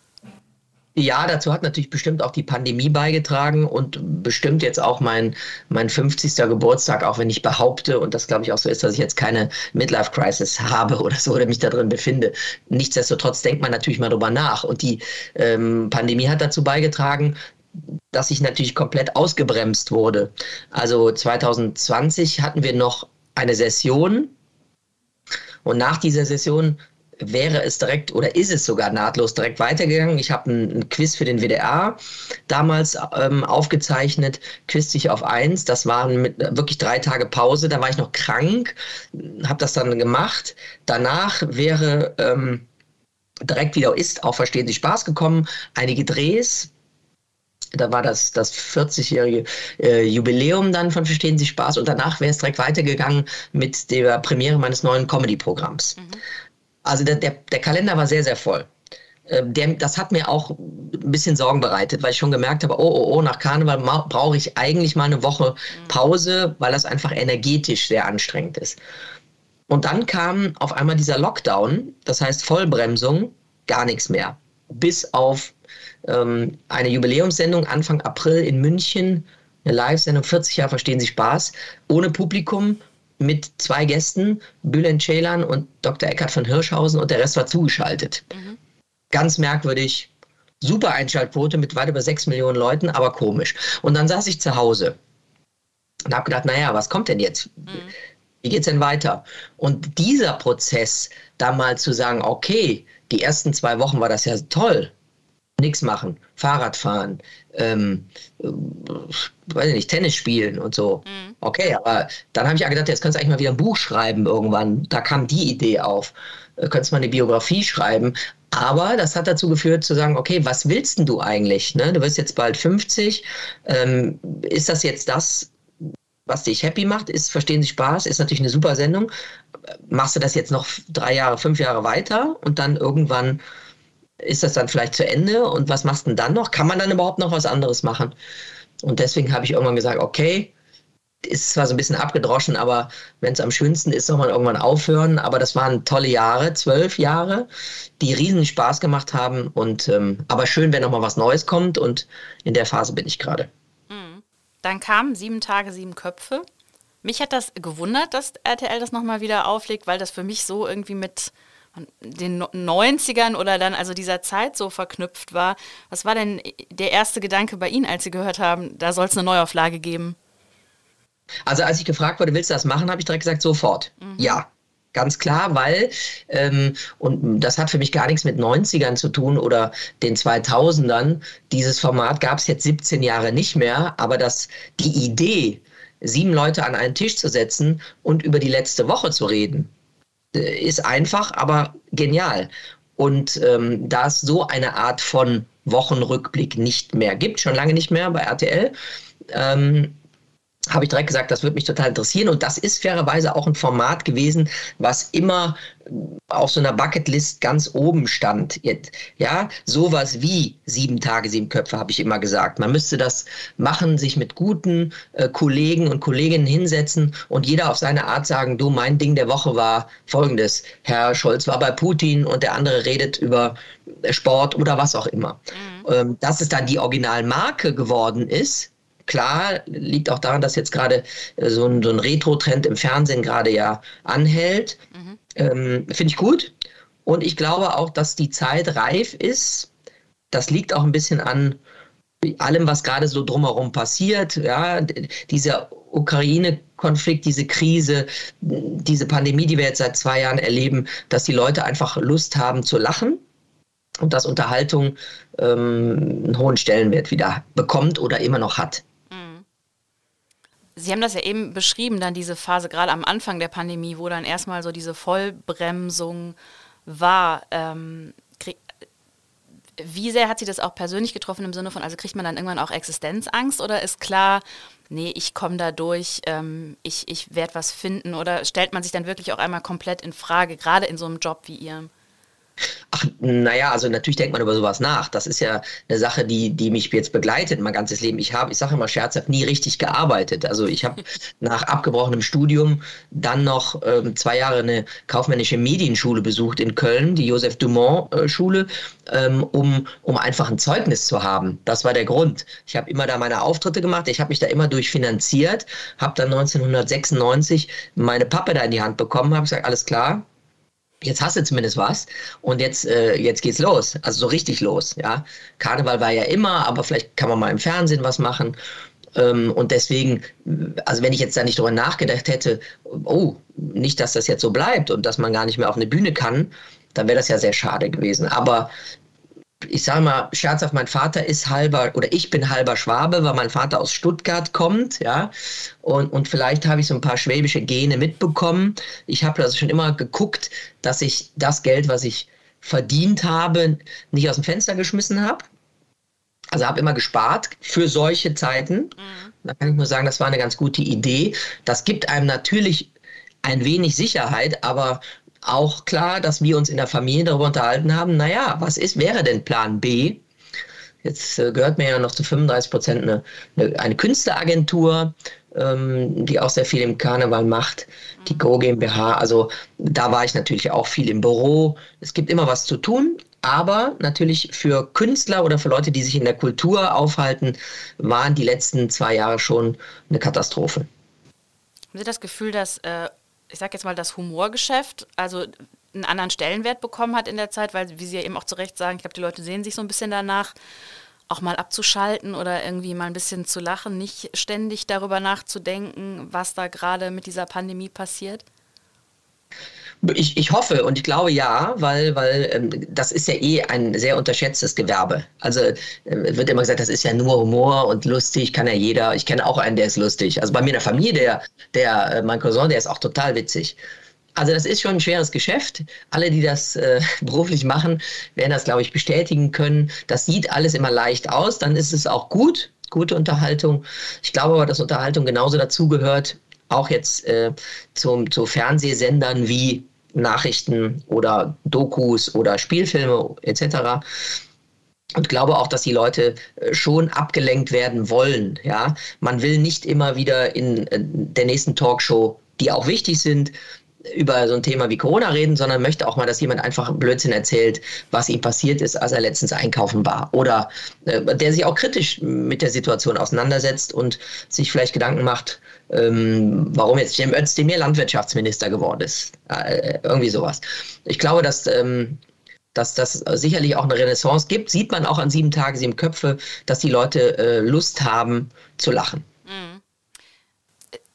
Ja, dazu hat natürlich bestimmt auch die Pandemie beigetragen und bestimmt jetzt auch mein, mein 50. Geburtstag, auch wenn ich behaupte, und das glaube ich auch so ist, dass ich jetzt keine Midlife-Crisis habe oder so oder mich da drin befinde. Nichtsdestotrotz denkt man natürlich mal drüber nach. Und die ähm, Pandemie hat dazu beigetragen, dass ich natürlich komplett ausgebremst wurde. Also 2020 hatten wir noch eine Session und nach dieser Session wäre es direkt oder ist es sogar nahtlos direkt weitergegangen. Ich habe ein, Quiz für den WDR damals ähm, aufgezeichnet, Quiz sich auf eins. Das waren mit, wirklich drei Tage Pause. Da war ich noch krank, habe das dann gemacht. Danach wäre ähm, direkt wieder ist auch Verstehen Sie Spaß gekommen. Einige Drehs, da war das, das 40-jährige äh, Jubiläum dann von Verstehen Sie Spaß und danach wäre es direkt weitergegangen mit der Premiere meines neuen Comedy-Programms. Mhm. Also der, der, der Kalender war sehr, sehr voll. Ähm, der, das hat mir auch ein bisschen Sorgen bereitet, weil ich schon gemerkt habe, oh, oh, oh, nach Karneval brauche ich eigentlich mal eine Woche Pause, weil das einfach energetisch sehr anstrengend ist. Und dann kam auf einmal dieser Lockdown, das heißt Vollbremsung, gar nichts mehr. Bis auf ähm, eine Jubiläumssendung Anfang April in München, eine Live-Sendung, 40 Jahre verstehen Sie Spaß, ohne Publikum, mit zwei Gästen, Bülent Ceylan und Dr. Eckhard von Hirschhausen und der Rest war zugeschaltet. Mhm. Ganz merkwürdig, super Einschaltquote mit weit über sechs Millionen Leuten, aber komisch. Und dann saß ich zu Hause und habe gedacht, naja, was kommt denn jetzt? Mhm. Wie geht's denn weiter? Und dieser Prozess, da mal zu sagen, okay, die ersten zwei Wochen war das ja toll, nichts machen, Fahrrad fahren, ähm, äh, weiß ich nicht, Tennis spielen und so. Mhm. Okay, aber dann habe ich ja gedacht, jetzt könntest du eigentlich mal wieder ein Buch schreiben irgendwann. Da kam die Idee auf. Äh, könntest mal eine Biografie schreiben. Aber das hat dazu geführt zu sagen, okay, was willst denn du eigentlich? Ne? Du wirst jetzt bald 50. Ähm, ist das jetzt das, was dich happy macht? Ist Verstehen Sie Spaß? Ist natürlich eine super Sendung. Machst du das jetzt noch drei Jahre, fünf Jahre weiter und dann irgendwann ist das dann vielleicht zu Ende und was machst du denn dann noch? Kann man dann überhaupt noch was anderes machen? Und deswegen habe ich irgendwann gesagt, okay, ist zwar so ein bisschen abgedroschen, aber wenn es am schönsten ist, soll man irgendwann aufhören. Aber das waren tolle Jahre, zwölf Jahre, die riesen Spaß gemacht haben. Und ähm, aber schön, wenn noch mal was Neues kommt. Und in der Phase bin ich gerade. Mhm. Dann kamen sieben Tage, sieben Köpfe. Mich hat das gewundert, dass RTL das nochmal wieder auflegt, weil das für mich so irgendwie mit den 90ern oder dann also dieser Zeit so verknüpft war. Was war denn der erste Gedanke bei Ihnen, als Sie gehört haben, da soll es eine Neuauflage geben? Also als ich gefragt wurde, willst du das machen, habe ich direkt gesagt, sofort. Mhm. Ja. Ganz klar, weil, ähm, und das hat für mich gar nichts mit 90ern zu tun oder den 2000ern. Dieses Format gab es jetzt 17 Jahre nicht mehr, aber dass die Idee, sieben Leute an einen Tisch zu setzen und über die letzte Woche zu reden, ist einfach, aber genial. Und ähm, da es so eine Art von Wochenrückblick nicht mehr gibt, schon lange nicht mehr bei RTL, ähm, habe ich direkt gesagt, das würde mich total interessieren. Und das ist fairerweise auch ein Format gewesen, was immer auf so einer Bucketlist ganz oben stand. Ja, sowas wie sieben Tage, sieben Köpfe, habe ich immer gesagt. Man müsste das machen, sich mit guten äh, Kollegen und Kolleginnen hinsetzen und jeder auf seine Art sagen, du, mein Ding der Woche war folgendes. Herr Scholz war bei Putin und der andere redet über Sport oder was auch immer. Mhm. Ähm, dass es dann die Originalmarke geworden ist, Klar, liegt auch daran, dass jetzt gerade äh, so ein, so ein Retro-Trend im Fernsehen gerade ja anhält. Mhm. Ähm, Finde ich gut. Und ich glaube auch, dass die Zeit reif ist. Das liegt auch ein bisschen an allem, was gerade so drumherum passiert. Ja, dieser Ukraine-Konflikt, diese Krise, diese Pandemie, die wir jetzt seit zwei Jahren erleben, dass die Leute einfach Lust haben zu lachen und dass Unterhaltung ähm, einen hohen Stellenwert wieder bekommt oder immer noch hat. Sie haben das ja eben beschrieben, dann diese Phase gerade am Anfang der Pandemie, wo dann erstmal so diese Vollbremsung war. Ähm, wie sehr hat Sie das auch persönlich getroffen im Sinne von, also kriegt man dann irgendwann auch Existenzangst oder ist klar, nee, ich komme da durch, ähm, ich, ich werde was finden oder stellt man sich dann wirklich auch einmal komplett in Frage, gerade in so einem Job wie Ihrem? Ach, naja, also natürlich denkt man über sowas nach. Das ist ja eine Sache, die, die mich jetzt begleitet mein ganzes Leben. Ich habe, ich sage immer scherzhaft, nie richtig gearbeitet. Also ich habe nach abgebrochenem Studium dann noch ähm, zwei Jahre eine kaufmännische Medienschule besucht in Köln, die Joseph Dumont äh, Schule, ähm, um, um einfach ein Zeugnis zu haben. Das war der Grund. Ich habe immer da meine Auftritte gemacht. Ich habe mich da immer durchfinanziert, habe dann 1996 meine Pappe da in die Hand bekommen, habe gesagt, alles klar, jetzt hast du zumindest was und jetzt, äh, jetzt geht's los. Also so richtig los, ja. Karneval war ja immer, aber vielleicht kann man mal im Fernsehen was machen. Ähm, und deswegen, also wenn ich jetzt da nicht drüber nachgedacht hätte, oh, nicht, dass das jetzt so bleibt und dass man gar nicht mehr auf eine Bühne kann, dann wäre das ja sehr schade gewesen. Aber ich sage mal scherzhaft, mein Vater ist halber oder ich bin halber Schwabe, weil mein Vater aus Stuttgart kommt, ja. Und, und vielleicht habe ich so ein paar schwäbische Gene mitbekommen. Ich habe also schon immer geguckt, dass ich das Geld, was ich verdient habe, nicht aus dem Fenster geschmissen habe. Also habe immer gespart für solche Zeiten. Mhm. Da kann ich nur sagen, das war eine ganz gute Idee. Das gibt einem natürlich ein wenig Sicherheit, aber auch klar, dass wir uns in der Familie darüber unterhalten haben, naja, was ist, wäre denn Plan B? Jetzt äh, gehört mir ja noch zu 35 Prozent eine, eine, eine Künstleragentur. ähm, die auch sehr viel im Karneval macht, die Go GmbH. Also da war ich natürlich auch viel im Büro. Es gibt immer was zu tun, aber natürlich für Künstler oder für Leute, die sich in der Kultur aufhalten, waren die letzten zwei Jahre schon eine Katastrophe. Haben Sie das Gefühl, dass, äh, ich sage jetzt mal, das Humorgeschäft, also einen anderen Stellenwert bekommen hat in der Zeit, weil, wie Sie ja eben auch zu Recht sagen, ich glaube, die Leute sehen sich so ein bisschen danach, auch mal abzuschalten oder irgendwie mal ein bisschen zu lachen, nicht ständig darüber nachzudenken, was da gerade mit dieser Pandemie passiert? Ich, ich hoffe und ich glaube ja, weil, weil ähm, das ist ja eh ein sehr unterschätztes Gewerbe. Also äh, wird immer gesagt, das ist ja nur Humor und lustig, kann ja jeder. Ich kenne auch einen, der ist lustig. Also bei mir in der Familie, der, der äh, mein Cousin, der ist auch total witzig. Also das ist schon ein schweres Geschäft. Alle, die das äh, beruflich machen, werden das, glaube ich, bestätigen können. Das sieht alles immer leicht aus, dann ist es auch gut, gute Unterhaltung. Ich glaube aber, dass Unterhaltung genauso dazugehört, auch jetzt äh, zum, zu Fernsehsendern wie Nachrichten oder Dokus oder Spielfilme etc. Und glaube auch, dass die Leute äh, schon abgelenkt werden wollen. Ja, man will nicht immer wieder in äh, der nächsten Talkshow, die auch wichtig sind, über so ein Thema wie Corona reden, sondern möchte auch mal, dass jemand einfach Blödsinn erzählt, was ihm passiert ist, als er letztens einkaufen war. Oder äh, der sich auch kritisch mit der Situation auseinandersetzt und sich vielleicht Gedanken macht, ähm, warum jetzt Cem Özdemir Landwirtschaftsminister geworden ist. Äh, irgendwie sowas. Ich glaube, dass, ähm, dass das sicherlich auch eine Renaissance gibt. Sieht man auch an sieben Tagen, sieben Köpfe, dass die Leute äh, Lust haben zu lachen.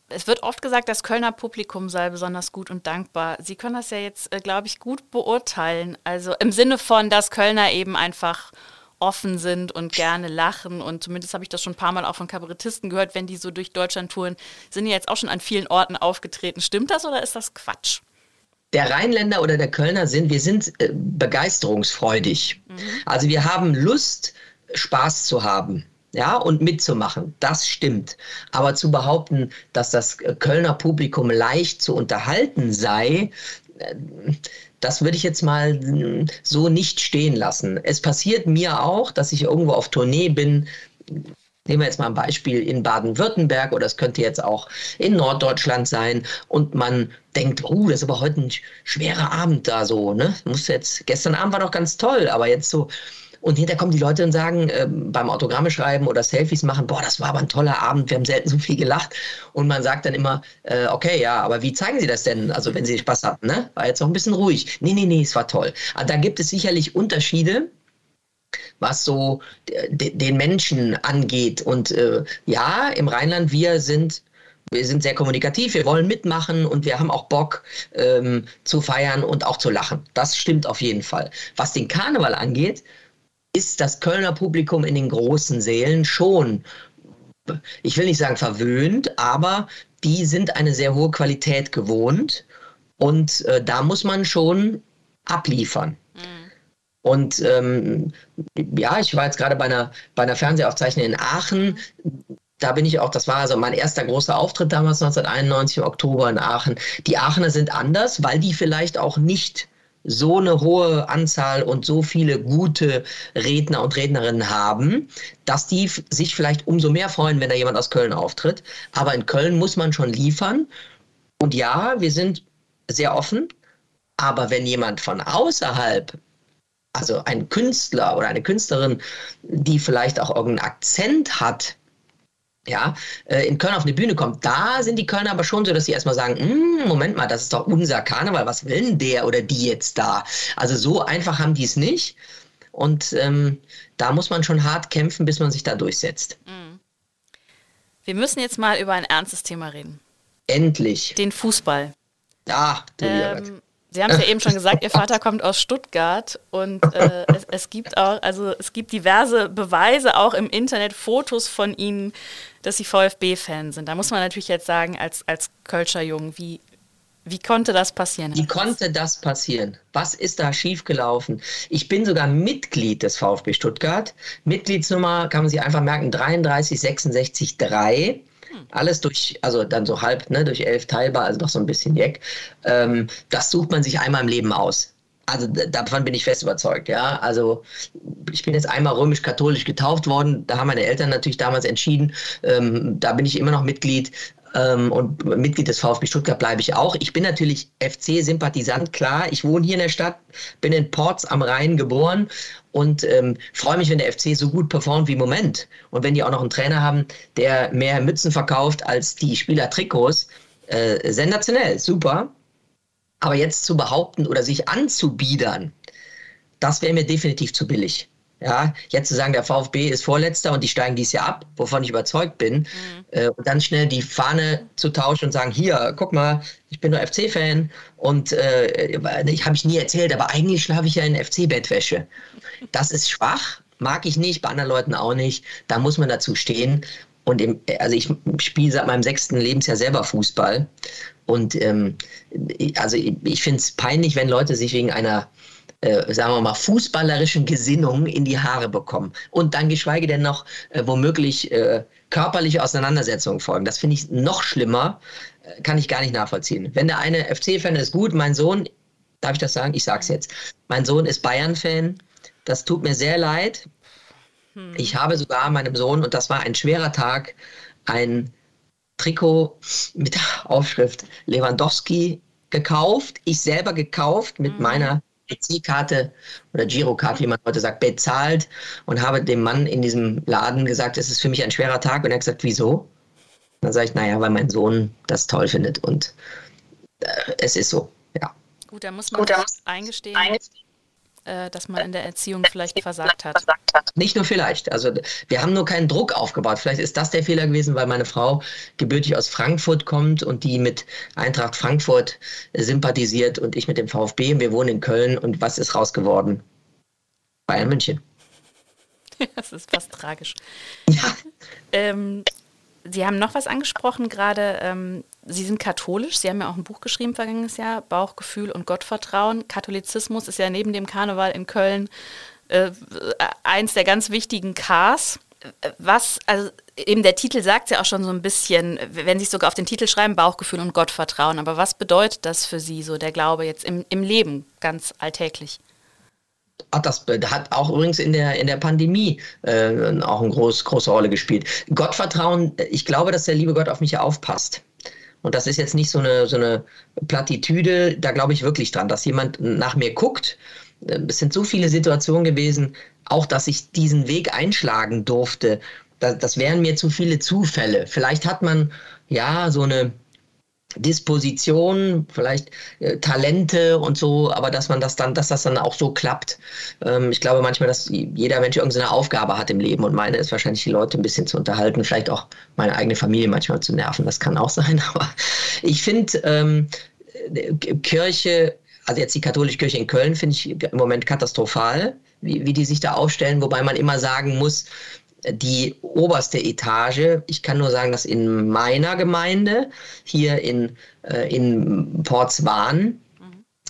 Es wird oft gesagt, das Kölner Publikum sei besonders gut und dankbar. Sie können das ja jetzt, äh, glaube ich, gut beurteilen. Also im Sinne von, dass Kölner eben einfach offen sind und gerne lachen. Und zumindest habe ich das schon ein paar Mal auch von Kabarettisten gehört, wenn die so durch Deutschland touren, sind ja jetzt auch schon an vielen Orten aufgetreten. Stimmt das oder ist das Quatsch? der Rheinländer oder der Kölner sind, wir sind äh, begeisterungsfreudig. Mhm. Also wir haben Lust, Spaß zu haben. Ja, und mitzumachen, das stimmt. Aber zu behaupten, dass das Kölner Publikum leicht zu unterhalten sei, äh, das würde ich jetzt mal hm, so nicht stehen lassen. Es passiert mir auch, dass ich irgendwo auf Tournee bin. Nehmen wir jetzt mal ein Beispiel in Baden-Württemberg oder es könnte jetzt auch in Norddeutschland sein und man denkt, oh, das ist aber heute ein schwerer Abend da so, ne? Muss jetzt, gestern Abend war doch ganz toll, aber jetzt so, und hinterher kommen die Leute und sagen, äh, beim Autogramme schreiben oder Selfies machen, boah, das war aber ein toller Abend, wir haben selten so viel gelacht. Und man sagt dann immer, äh, okay, ja, aber wie zeigen Sie das denn? Also wenn Sie Spaß hatten, ne? War jetzt auch ein bisschen ruhig. Nee, nee, nee, es war toll. Also, da gibt es sicherlich Unterschiede was so den Menschen angeht. Und äh, ja, im Rheinland, wir sind wir sind sehr kommunikativ, wir wollen mitmachen und wir haben auch Bock ähm, zu feiern und auch zu lachen. Das stimmt auf jeden Fall. Was den Karneval angeht, ist das Kölner Publikum in den großen Sälen schon, ich will nicht sagen verwöhnt, aber die sind eine sehr hohe Qualität gewohnt und äh, da muss man schon abliefern. Mhm. Und ähm, ja, ich war jetzt gerade bei einer, bei einer Fernsehaufzeichnung in Aachen. Da bin ich auch, das war also mein erster großer Auftritt damals 1991 im Oktober in Aachen. Die Aachener sind anders, weil die vielleicht auch nicht so eine hohe Anzahl und so viele gute Redner und Rednerinnen haben, dass die sich vielleicht umso mehr freuen, wenn da jemand aus Köln auftritt. Aber in Köln muss man schon liefern. Und ja, wir sind sehr offen. Aber wenn jemand von außerhalb, also ein Künstler oder eine Künstlerin, die vielleicht auch irgendeinen Akzent hat, ja, äh, in Köln auf eine Bühne kommt, da sind die Kölner aber schon so, dass sie erstmal sagen, hm, Moment mal, das ist doch unser Karneval, was will denn der oder die jetzt da? Also so einfach haben die es nicht. Und ähm, da muss man schon hart kämpfen, bis man sich da durchsetzt. Mhm. Wir müssen jetzt mal über ein ernstes Thema reden. Endlich. Den Fußball. Ah, du ähm, Sie haben es ja eben schon gesagt, Ihr Vater kommt aus Stuttgart und äh, es, es, gibt auch, also es gibt diverse Beweise auch im Internet, Fotos von Ihnen, dass Sie VfB-Fan sind. Da muss man natürlich jetzt sagen, als, als Kölscher Jungen, wie, wie konnte das passieren? Wie konnte das passieren? Was ist da schiefgelaufen? Ich bin sogar Mitglied des VfB Stuttgart. Mitgliedsnummer kann man sich einfach merken, 33663. Alles durch, also dann so halb, ne, durch elf teilbar, also doch so ein bisschen Jeck. Ähm, das sucht man sich einmal im Leben aus. Also davon bin ich fest überzeugt, ja. Also ich bin jetzt einmal römisch-katholisch getauft worden. Da haben meine Eltern natürlich damals entschieden. Ähm, da bin ich immer noch Mitglied ähm, und Mitglied des VfB Stuttgart bleibe ich auch. Ich bin natürlich FC-Sympathisant, klar. Ich wohne hier in der Stadt, bin in Ports am Rhein geboren und ähm, freue mich, wenn der FC so gut performt wie im Moment. Und wenn die auch noch einen Trainer haben, der mehr Mützen verkauft als die Spieler-Trikots. Äh, sensationell, super. Aber jetzt zu behaupten oder sich anzubiedern, das wäre mir definitiv zu billig. Ja, jetzt zu sagen, der VfB ist Vorletzter und die steigen dies Jahr ab, wovon ich überzeugt bin, mhm. äh, und dann schnell die Fahne zu tauschen und sagen, hier, guck mal, ich bin nur FC-Fan und äh, ich habe ich nie erzählt, aber eigentlich schlafe ich ja in FC-Bettwäsche. Das ist schwach, mag ich nicht, bei anderen Leuten auch nicht. Da muss man dazu stehen. Und im, also ich spiele seit meinem sechsten Lebensjahr selber Fußball. Und ähm, also ich, ich finde es peinlich, wenn Leute sich wegen einer äh, sagen wir mal, fußballerischen Gesinnung in die Haare bekommen. Und dann geschweige denn noch äh, womöglich äh, körperliche Auseinandersetzungen folgen. Das finde ich noch schlimmer, äh, kann ich gar nicht nachvollziehen. Wenn der eine FC-Fan ist, gut, mein Sohn, darf ich das sagen? Ich sage es jetzt. Mein Sohn ist Bayern-Fan. Das tut mir sehr leid. Hm. Ich habe sogar meinem Sohn, und das war ein schwerer Tag, ein Trikot mit der Aufschrift Lewandowski gekauft, ich selber gekauft mit mhm. meiner PC-Karte oder Girokarte, wie man heute sagt, bezahlt und habe dem Mann in diesem Laden gesagt, es ist für mich ein schwerer Tag. Und er hat gesagt, wieso? dann sage ich, naja, weil mein Sohn das toll findet und äh, es ist so, ja. Gut, da muss man Gut, eingestehen, eingestehen, äh, dass man in der Erziehung vielleicht versagt hat. Nicht nur vielleicht. Also wir haben nur keinen Druck aufgebaut. Vielleicht ist das der Fehler gewesen, weil meine Frau gebürtig aus Frankfurt kommt und die mit Eintracht Frankfurt sympathisiert und ich mit dem VfB. Wir wohnen in Köln und was ist raus geworden? Bayern München. Das ist fast tragisch. Ja. Ähm, Sie haben noch was angesprochen gerade. Ähm, Sie sind katholisch. Sie haben ja auch ein Buch geschrieben vergangenes Jahr, Bauchgefühl und Gottvertrauen. Katholizismus ist ja neben dem Karneval in Köln äh, eins der ganz wichtigen Ks. Was, also eben der Titel sagt ja auch schon so ein bisschen, wenn Sie sogar auf den Titel schreiben, Bauchgefühl und Gottvertrauen. Aber was bedeutet das für Sie, so der Glaube jetzt im, im Leben, ganz alltäglich? Das hat auch übrigens in der, in der Pandemie äh, auch eine groß, große Rolle gespielt. Gottvertrauen, ich glaube, dass der liebe Gott auf mich aufpasst. Und das ist jetzt nicht so eine, so eine Plattitüde, da glaube ich wirklich dran, dass jemand nach mir guckt. Es sind so viele Situationen gewesen, auch dass ich diesen Weg einschlagen durfte. Das, das wären mir zu viele Zufälle. Vielleicht hat man ja so eine Disposition, vielleicht äh, Talente und so, aber dass man das dann, dass das dann auch so klappt. Ähm, ich glaube manchmal, dass jeder Mensch irgendeine Aufgabe hat im Leben und meine ist wahrscheinlich die Leute ein bisschen zu unterhalten, vielleicht auch meine eigene Familie manchmal zu nerven. Das kann auch sein, aber ich finde ähm, Kirche, also jetzt die katholische Kirche in Köln, finde ich im Moment katastrophal, wie, wie die sich da aufstellen, wobei man immer sagen muss, die oberste Etage. Ich kann nur sagen, dass in meiner Gemeinde, hier in, äh, in Portswan,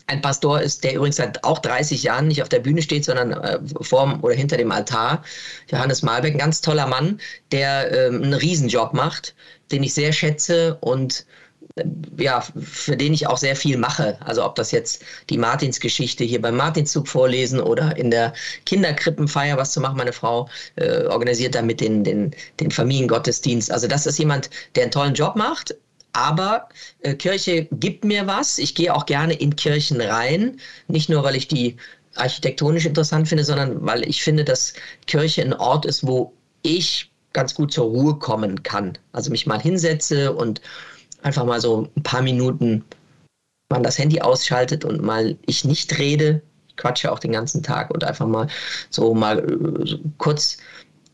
ein Pastor ist, der übrigens seit auch 30 Jahren nicht auf der Bühne steht, sondern äh, vorm oder hinter dem Altar. Johannes Malbeck, ein ganz toller Mann, der äh, einen Riesenjob macht, den ich sehr schätze und ja, für den ich auch sehr viel mache. Also ob das jetzt die Martinsgeschichte hier beim Martinszug vorlesen oder in der Kinderkrippenfeier was zu machen. Meine Frau äh, organisiert damit den, den, den Familiengottesdienst. Also das ist jemand, der einen tollen Job macht. Aber äh, Kirche gibt mir was. Ich gehe auch gerne in Kirchen rein. Nicht nur, weil ich die architektonisch interessant finde, sondern weil ich finde, dass Kirche ein Ort ist, wo ich ganz gut zur Ruhe kommen kann. Also mich mal hinsetze und einfach mal so ein paar Minuten man das Handy ausschaltet und mal ich nicht rede, ich quatsche auch den ganzen Tag und einfach mal so mal äh, so kurz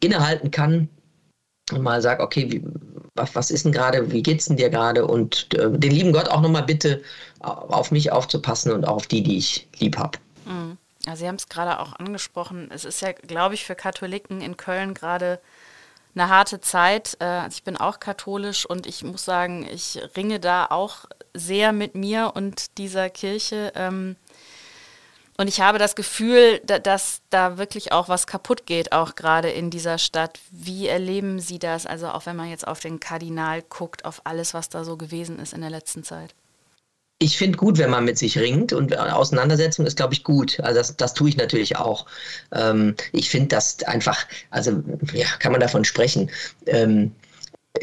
innehalten kann und mal sagt, okay, wie, was, ist denn gerade, wie geht's denn dir gerade und äh, den lieben Gott auch nochmal bitte auf mich aufzupassen und auch auf die, die ich lieb habe. Mhm. Ja, Sie haben es gerade auch angesprochen. Es ist ja, glaube ich, für Katholiken in Köln gerade eine harte Zeit. Äh, ich bin auch katholisch und ich muss sagen, ich ringe da auch sehr mit mir und dieser Kirche. Ähm, und ich habe das Gefühl, dass da wirklich auch was kaputt geht, auch gerade in dieser Stadt. Wie erleben Sie das? Also auch wenn man jetzt auf den Kardinal guckt, auf alles, was da so gewesen ist in der letzten Zeit. Ich finde gut, wenn man mit sich ringt und Auseinandersetzung ist, glaube ich, gut. Also das, das tue ich natürlich auch. Ähm, ich finde das einfach, also ja, kann man davon sprechen. Ähm,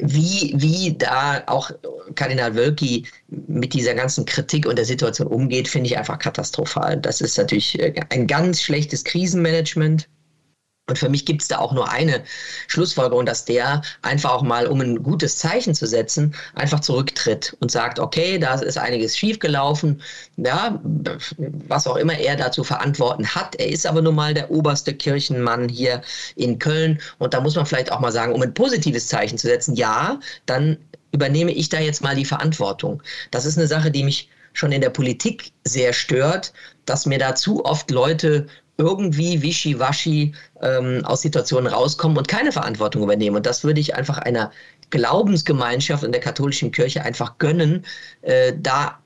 wie, wie da auch Kardinal Wölki mit dieser ganzen Kritik und der Situation umgeht, finde ich einfach katastrophal. Das ist natürlich äh, ein ganz schlechtes Krisenmanagement. Und für mich gibt es da auch nur eine Schlussfolgerung, dass der einfach auch mal, um ein gutes Zeichen zu setzen, einfach zurücktritt und sagt, okay, da ist einiges schiefgelaufen, ja, was auch immer er dazu verantworten hat. Er ist aber nun mal der oberste Kirchenmann hier in Köln. Und da muss man vielleicht auch mal sagen, um ein positives Zeichen zu setzen, ja, dann übernehme ich da jetzt mal die Verantwortung. Das ist eine Sache, die mich schon in der Politik sehr stört, dass mir da zu oft Leute irgendwie wischiwaschi ähm, aus Situationen rauskommen und keine Verantwortung übernehmen. Und das würde ich einfach einer Glaubensgemeinschaft in der katholischen Kirche einfach gönnen, äh, da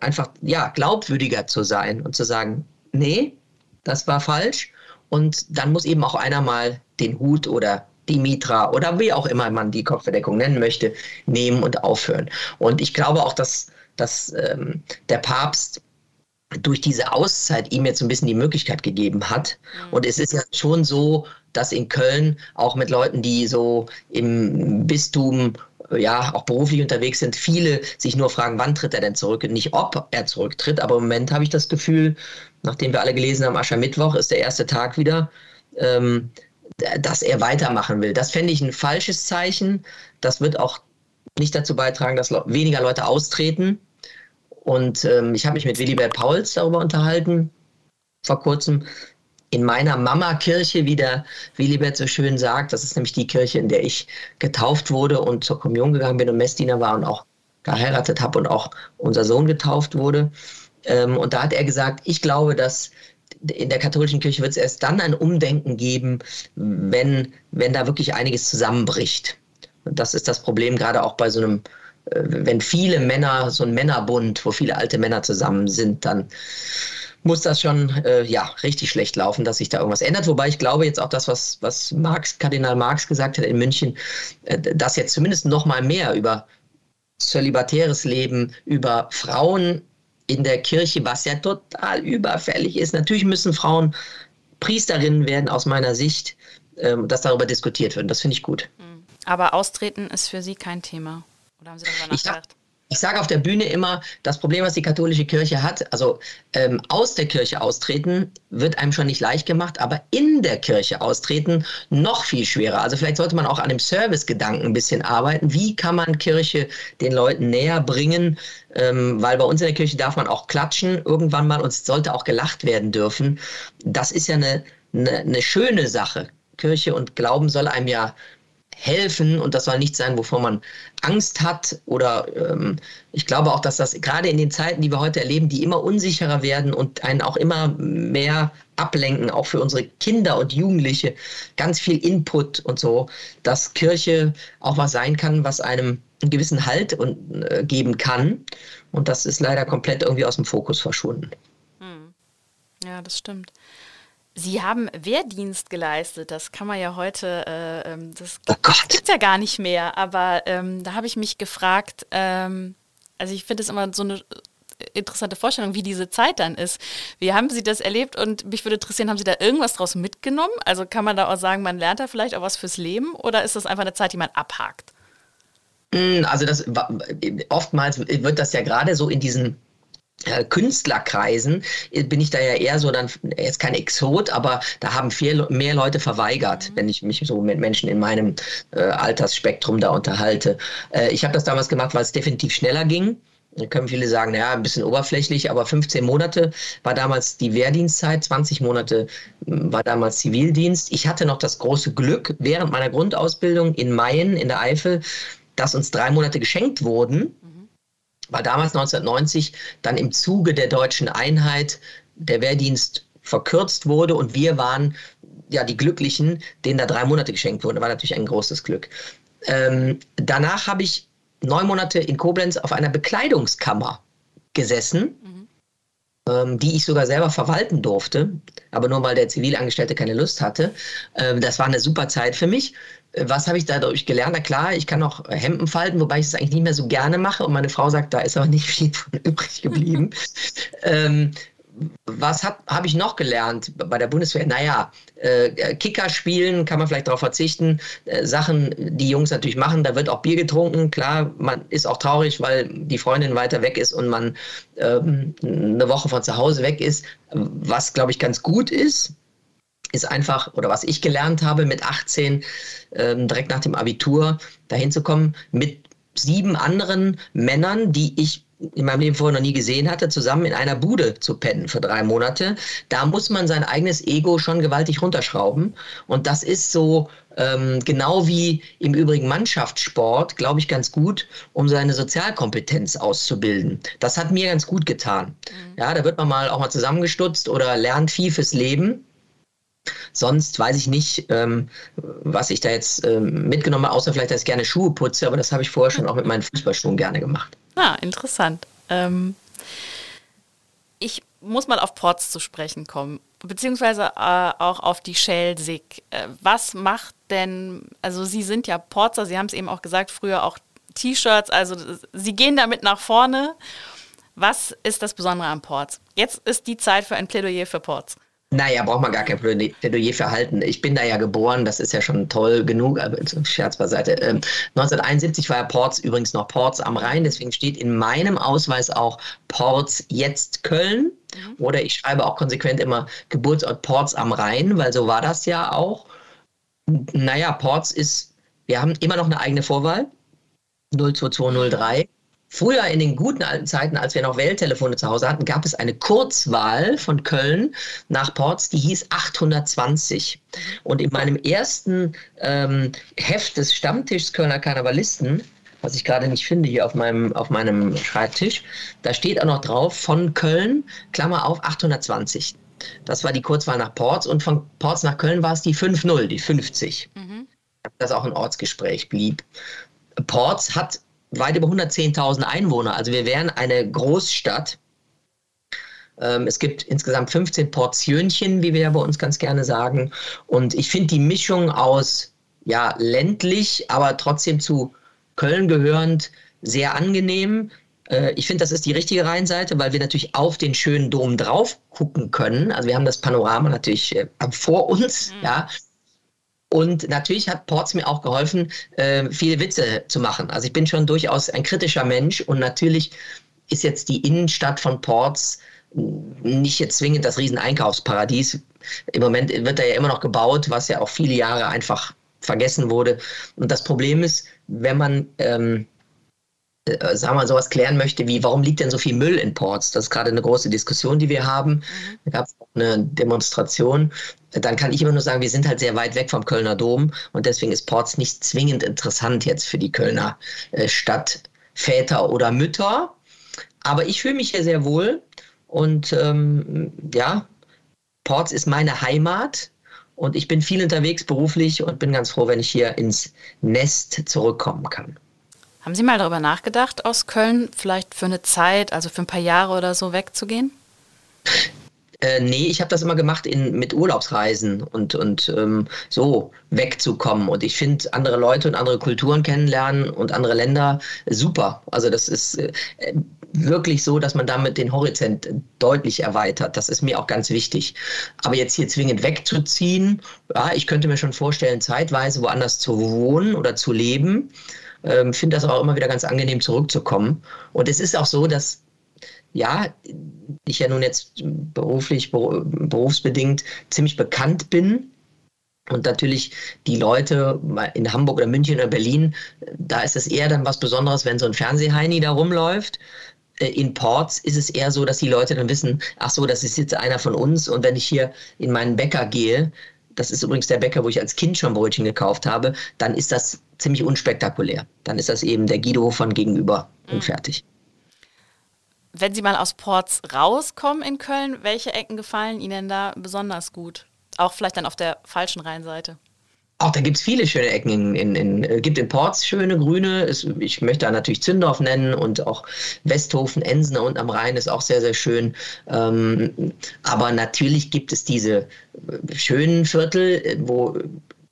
einfach ja glaubwürdiger zu sein und zu sagen, nee, das war falsch. Und dann muss eben auch einer mal den Hut oder die Mitra oder wie auch immer man die Kopfverdeckung nennen möchte, nehmen und aufhören. Und ich glaube auch, dass, dass ähm, der Papst durch diese Auszeit ihm jetzt ein bisschen die Möglichkeit gegeben hat. Mhm. Und es ist ja schon so, dass in Köln auch mit Leuten, die so im Bistum ja auch beruflich unterwegs sind, viele sich nur fragen, wann tritt er denn zurück und nicht ob er zurücktritt. Aber im Moment habe ich das Gefühl, nachdem wir alle gelesen haben, Aschermittwoch ist der erste Tag wieder, ähm, dass er weitermachen will. Das fände ich ein falsches Zeichen. Das wird auch nicht dazu beitragen, dass weniger Leute austreten. Und ähm, ich habe mich mit Willibert Pauls darüber unterhalten, vor kurzem. In meiner Mama-Kirche, wie der Willibert so schön sagt, das ist nämlich die Kirche, in der ich getauft wurde und zur Kommunion gegangen bin und Messdiener war und auch geheiratet habe und auch unser Sohn getauft wurde. Ähm, und da hat er gesagt, ich glaube, dass in der katholischen Kirche wird es erst dann ein Umdenken geben, wenn, wenn da wirklich einiges zusammenbricht. Und das ist das Problem gerade auch bei so einem wenn viele Männer, so ein Männerbund, wo viele alte Männer zusammen sind, dann muss das schon äh, ja richtig schlecht laufen, dass sich da irgendwas ändert. Wobei ich glaube jetzt auch das, was, was Marx, Kardinal Marx gesagt hat in München, äh, dass jetzt zumindest noch mal mehr über zölibatäres Leben, über Frauen in der Kirche, was ja total überfällig ist. Natürlich müssen Frauen Priesterinnen werden aus meiner Sicht, äh, dass darüber diskutiert wird. Das finde ich gut. Aber Austreten ist für Sie kein Thema. Oder haben Sie darüber nachgedacht? Ich sage auf der Bühne immer, das Problem, was die katholische Kirche hat, also ähm, aus der Kirche austreten, wird einem schon nicht leicht gemacht, aber in der Kirche austreten noch viel schwerer. Also vielleicht sollte man auch an dem Servicegedanken ein bisschen arbeiten. Wie kann man Kirche den Leuten näher bringen? Ähm, weil bei uns in der Kirche darf man auch klatschen irgendwann mal und es sollte auch gelacht werden dürfen. Das ist ja eine, eine, eine schöne Sache. Kirche und Glauben soll einem ja helfen und das soll nicht sein, wovor man Angst hat oder ähm, ich glaube auch, dass das gerade in den Zeiten, die wir heute erleben, die immer unsicherer werden und einen auch immer mehr ablenken, auch für unsere Kinder und Jugendliche, ganz viel Input und so, dass Kirche auch was sein kann, was einem einen gewissen Halt und, äh, geben kann. Und das ist leider komplett irgendwie aus dem Fokus verschwunden. Hm. Ja, das stimmt. Sie haben Wehrdienst geleistet. Das kann man ja heute, äh, ähm, das oh gibt es ja gar nicht mehr. Aber ähm, da habe ich mich gefragt, ähm, also ich finde es immer so eine interessante Vorstellung, wie diese Zeit dann ist. Wie haben Sie das erlebt? Und mich würde interessieren, haben Sie da irgendwas draus mitgenommen? Also kann man da auch sagen, man lernt da vielleicht auch was fürs Leben? Oder ist das einfach eine Zeit, die man abhakt? Hm, also das oftmals wird das ja gerade so in diesen äh, Künstlerkreisen äh, bin ich da ja eher so dann jetzt kein Exot, aber da haben viel mehr Leute verweigert, mhm. wenn ich mich so mit Menschen in meinem äh, Altersspektrum da unterhalte. Äh, ich habe das damals gemacht, weil es definitiv schneller ging. Da können viele sagen, ja, ein bisschen oberflächlich, aber 15 Monate war damals die Wehrdienstzeit, 20 Monate hm, war damals Zivildienst. Ich hatte noch das große Glück während meiner Grundausbildung in Mayen in der Eifel, dass uns drei Monate geschenkt wurden war damals 1990 dann im Zuge der deutschen Einheit der Wehrdienst verkürzt wurde und wir waren ja die Glücklichen, denen da drei Monate geschenkt wurden. War natürlich ein großes Glück. Ähm, danach habe ich neun Monate in Koblenz auf einer Bekleidungskammer gesessen. Ähm, die ich sogar selber verwalten durfte, aber nur weil der Zivilangestellte keine Lust hatte. Ähm, das war eine super Zeit für mich. Äh, was habe ich dadurch gelernt? Na klar, ich kann auch Hemden falten, wobei ich es eigentlich nicht mehr so gerne mache. Und meine Frau sagt, da ist aber nicht viel von übrig geblieben. ähm, was habe ich noch gelernt bei der Bundeswehr? Naja, äh, Kicker spielen, kann man vielleicht darauf verzichten. Äh, Sachen, die Jungs natürlich machen, da wird auch Bier getrunken. Klar, man ist auch traurig, weil die Freundin weiter weg ist und man ähm, eine Woche von zu Hause weg ist. Was, glaube ich, ganz gut ist, ist einfach, oder was ich gelernt habe mit 18, ähm, direkt nach dem Abitur, dahin zu kommen, mit sieben anderen Männern, die ich in meinem Leben vorher noch nie gesehen hatte, zusammen in einer Bude zu pennen für drei Monate. Da muss man sein eigenes Ego schon gewaltig runterschrauben. Und das ist so ähm, genau wie im übrigen Mannschaftssport, glaube ich, ganz gut, um seine Sozialkompetenz auszubilden. Das hat mir ganz gut getan. Mhm. Ja, da wird man mal auch mal zusammengestutzt oder lernt viel fürs Leben. Sonst weiß ich nicht, ähm, was ich da jetzt ähm, mitgenommen habe, außer vielleicht, dass ich gerne Schuhe putze, aber das habe ich vorher schon auch mit meinen Fußballschuhen gerne gemacht. Ah, interessant. Ähm, ich muss mal auf Ports zu sprechen kommen, beziehungsweise äh, auch auf die Schelsig. Äh, was macht denn, also Sie sind ja Porzer, Sie haben es eben auch gesagt, früher auch T-Shirts, also Sie gehen damit nach vorne. Was ist das Besondere am Ports? Jetzt ist die Zeit für ein Plädoyer für Ports. Naja, braucht man gar kein Plädoyer für halten. Ich bin da ja geboren, das ist ja schon toll genug, aber Scherz beiseite. Ähm, 1971 war ja Ports übrigens noch Ports am Rhein, deswegen steht in meinem Ausweis auch Ports jetzt Köln. Mhm. Oder ich schreibe auch konsequent immer Geburtsort Ports am Rhein, weil so war das ja auch. Naja, Ports ist, wir haben immer noch eine eigene Vorwahl, 02203. Früher in den guten alten Zeiten, als wir noch Welttelefone zu Hause hatten, gab es eine Kurzwahl von Köln nach Ports, die hieß 820. Und in meinem ersten ähm, Heft des Stammtischs Kölner Karnevalisten, was ich gerade nicht finde hier auf meinem, auf meinem Schreibtisch, da steht auch noch drauf von Köln, Klammer auf, 820. Das war die Kurzwahl nach Ports und von Ports nach Köln war es die 5-0, die 50. Mhm. Das auch ein Ortsgespräch blieb. Ports hat weit über 110.000 Einwohner. Also wir wären eine Großstadt. Ähm, es gibt insgesamt 15 Portionchen, wie wir ja bei uns ganz gerne sagen. Und ich finde die Mischung aus ja, ländlich, aber trotzdem zu Köln gehörend sehr angenehm. Äh, ich finde, das ist die richtige Rheinseite, weil wir natürlich auf den schönen Dom drauf gucken können. Also wir haben das Panorama natürlich äh, vor uns, mhm. ja. Und natürlich hat Ports mir auch geholfen, äh, viele Witze zu machen. Also ich bin schon durchaus ein kritischer Mensch und natürlich ist jetzt die Innenstadt von Ports nicht jetzt zwingend das Rieseneinkaufsparadies. Im Moment wird da ja immer noch gebaut, was ja auch viele Jahre einfach vergessen wurde. Und das Problem ist, wenn man ähm, äh, sagen wir mal, sowas klären möchte, wie warum liegt denn so viel Müll in Ports? Das ist gerade eine große Diskussion, die wir haben. Mhm. Da gab es eine Demonstration. Dann kann ich immer nur sagen, wir sind halt sehr weit weg vom Kölner Dom und deswegen ist Ports nicht zwingend interessant jetzt für die Kölner äh, Stadtväter oder Mütter. Aber ich fühle mich hier sehr wohl und ähm, ja, Ports ist meine Heimat und ich bin viel unterwegs beruflich und bin ganz froh, wenn ich hier ins Nest zurückkommen kann. Haben Sie mal darüber nachgedacht, aus Köln vielleicht für eine Zeit, also für ein paar Jahre oder so wegzugehen? Äh, nee, ich habe das immer gemacht in, mit Urlaubsreisen und, und ähm, so wegzukommen. Und ich finde andere Leute und andere Kulturen kennenlernen und andere Länder super. Also das ist äh, wirklich so, dass man damit den Horizont deutlich erweitert. Das ist mir auch ganz wichtig. Aber jetzt hier zwingend wegzuziehen, ja, ich könnte mir schon vorstellen, zeitweise woanders zu wohnen oder zu leben ähm, finde das auch immer wieder ganz angenehm zurückzukommen. Und es ist auch so, dass ja, ich ja nun jetzt beruflich, berufsbedingt ziemlich bekannt bin. Und natürlich die Leute in Hamburg oder München oder Berlin, da ist es eher dann was Besonderes, wenn so ein Fernsehheini da rumläuft. Äh, in Ports ist es eher so, dass die Leute dann wissen, ach so, das ist jetzt einer von uns. Und wenn ich hier in meinen Bäcker gehe, das ist übrigens der Bäcker, wo ich als Kind schon Brötchen gekauft habe, dann ist das ziemlich unspektakulär. Dann ist das eben der Guido von gegenüber mhm. und fertig. Wenn Sie mal aus Ports rauskommen in Köln, welche Ecken gefallen Ihnen da besonders gut? Auch vielleicht dann auf der falschen Rheinseite. Auch da gibt es viele schöne Ecken. In, in, in, äh, gibt in Ports schöne grüne. Es, ich möchte da natürlich Zündorf nennen und auch Westhofen, Ensen und am Rhein ist auch sehr, sehr schön. Ähm, aber natürlich gibt es diese äh, schönen Viertel, äh, wo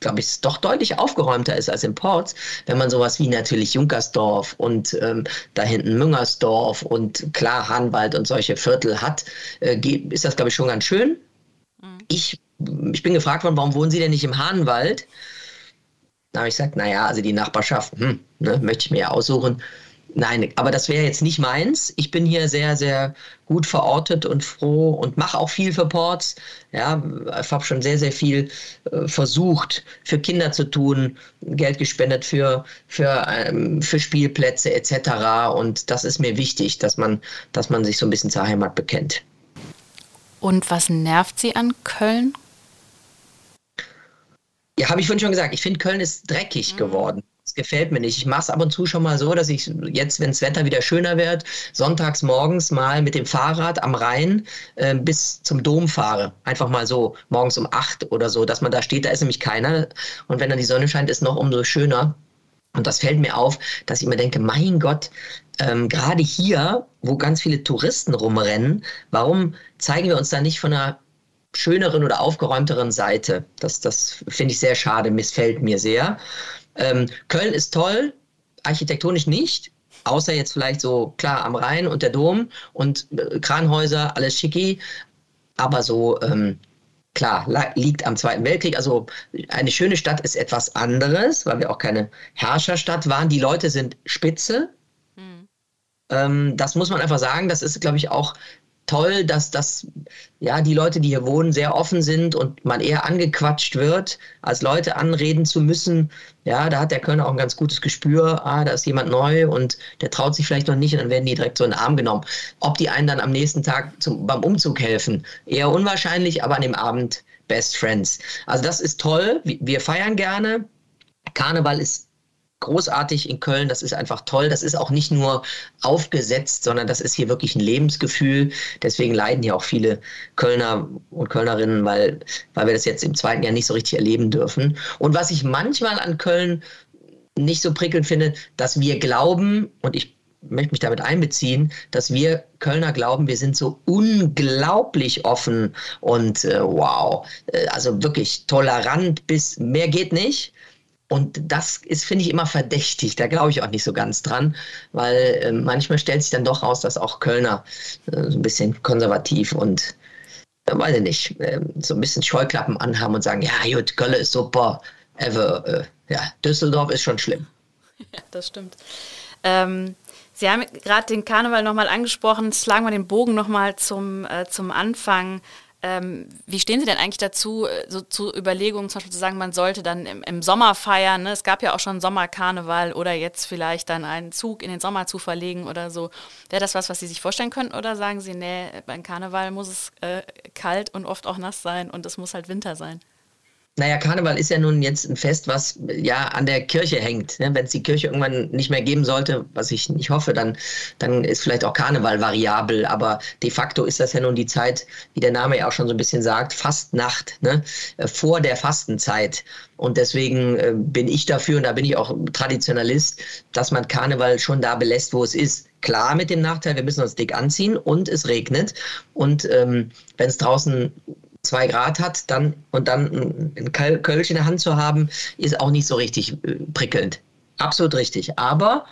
glaube ich, doch deutlich aufgeräumter ist als in Ports, wenn man sowas wie natürlich Junkersdorf und ähm, da hinten Müngersdorf und klar Hanwald und solche Viertel hat, äh, ist das, glaube ich, schon ganz schön. Mhm. Ich ich bin gefragt worden, warum wohnen Sie denn nicht im Hahnwald? Da habe ich gesagt, naja, also die Nachbarschaft, hm, ne, möchte ich mir ja aussuchen. Nein, aber das wäre jetzt nicht meins. Ich bin hier sehr, sehr gut verortet und froh und mache auch viel für Ports. Ja, ich habe schon sehr, sehr viel äh, versucht, für Kinder zu tun, Geld gespendet für, für, ähm, für Spielplätze etc. Und das ist mir wichtig, dass man, dass man sich so ein bisschen zur Heimat bekennt. Und was nervt Sie an Köln ja, habe ich vorhin schon gesagt, ich finde, Köln ist dreckig mhm. geworden. Das gefällt mir nicht. Ich mache es ab und zu schon mal so, dass ich jetzt, wenn das Wetter wieder schöner wird, sonntags morgens mal mit dem Fahrrad am Rhein äh, bis zum Dom fahre. Einfach mal so, morgens um acht oder so, dass man da steht, da ist nämlich keiner. Und wenn dann die Sonne scheint, ist noch umso schöner. Und das fällt mir auf, dass ich mir denke, mein Gott, ähm, gerade hier, wo ganz viele Touristen rumrennen, warum zeigen wir uns da nicht von einer schöneren oder aufgeräumteren Seite. Das, das finde ich sehr schade, missfällt mir sehr. Ähm, Köln ist toll, architektonisch nicht, außer jetzt vielleicht so klar am Rhein und der Dom und äh, Kranhäuser, alles schicki, aber so ähm, klar, liegt am Zweiten Weltkrieg. Also eine schöne Stadt ist etwas anderes, weil wir auch keine Herrscherstadt waren. Die Leute sind spitze. Mhm. Ähm, das muss man einfach sagen. Das ist, glaube ich, auch toll, dass das, ja, die Leute, die hier wohnen, sehr offen sind und man eher angequatscht wird, als Leute anreden zu müssen. Ja, da hat der Kölner auch ein ganz gutes Gespür. Ah, da ist jemand neu und der traut sich vielleicht noch nicht und dann werden die direkt so in den Arm genommen. Ob die einen dann am nächsten Tag zum, beim Umzug helfen, eher unwahrscheinlich, aber an dem Abend Best Friends. Also das ist toll. Wir feiern gerne. Karneval ist großartig in Köln. Das ist einfach toll. Das ist auch nicht nur aufgesetzt, sondern das ist hier wirklich ein Lebensgefühl. Deswegen leiden hier auch viele Kölner und Kölnerinnen, weil, weil wir das jetzt im zweiten Jahr nicht so richtig erleben dürfen. Und was ich manchmal an Köln nicht so prickelnd finde, dass wir glauben, und ich möchte mich damit einbeziehen, dass wir Kölner glauben, wir sind so unglaublich offen und äh, wow, äh, also wirklich tolerant bis mehr geht nicht. Und das ist, finde ich, immer verdächtig. Da glaube ich auch nicht so ganz dran, weil äh, manchmal stellt sich dann doch raus, dass auch Kölner äh, so ein bisschen konservativ und, äh, weiß ich nicht, äh, so ein bisschen Scheuklappen anhaben und sagen, ja, gut, Köln ist super, ever, äh, ja, Düsseldorf ist schon schlimm. Ja, das stimmt. Ähm, Sie haben gerade den Karneval nochmal angesprochen. Schlagen wir den Bogen nochmal zum, äh, zum Anfang. Ähm, wie stehen Sie denn eigentlich dazu, äh, so zu Überlegungen, zum Beispiel zu sagen, man sollte dann im, im Sommer feiern? Ne? Es gab ja auch schon Sommerkarneval oder jetzt vielleicht dann einen Zug in den Sommer zu verlegen oder so. Wäre das was, was Sie sich vorstellen könnten? Oder sagen Sie, nee, beim Karneval muss es äh, kalt und oft auch nass sein und es muss halt Winter sein? Naja, Karneval ist ja nun jetzt ein Fest, was ja an der Kirche hängt. Ne? Wenn es die Kirche irgendwann nicht mehr geben sollte, was ich nicht hoffe, dann, dann ist vielleicht auch Karneval variabel. Aber de facto ist das ja nun die Zeit, wie der Name ja auch schon so ein bisschen sagt, Fastnacht, ne? Äh, vor der Fastenzeit. Und deswegen äh, bin ich dafür, und da bin ich auch Traditionalist, dass man Karneval schon da belässt, wo es ist. Klar mit dem Nachteil, wir müssen uns dick anziehen und es regnet. Und ähm, wenn es draußen zwei Grad hat, dann und dann ein Kölsch in der Hand zu haben, ist auch nicht so richtig äh, prickelnd. Absolut richtig. Aber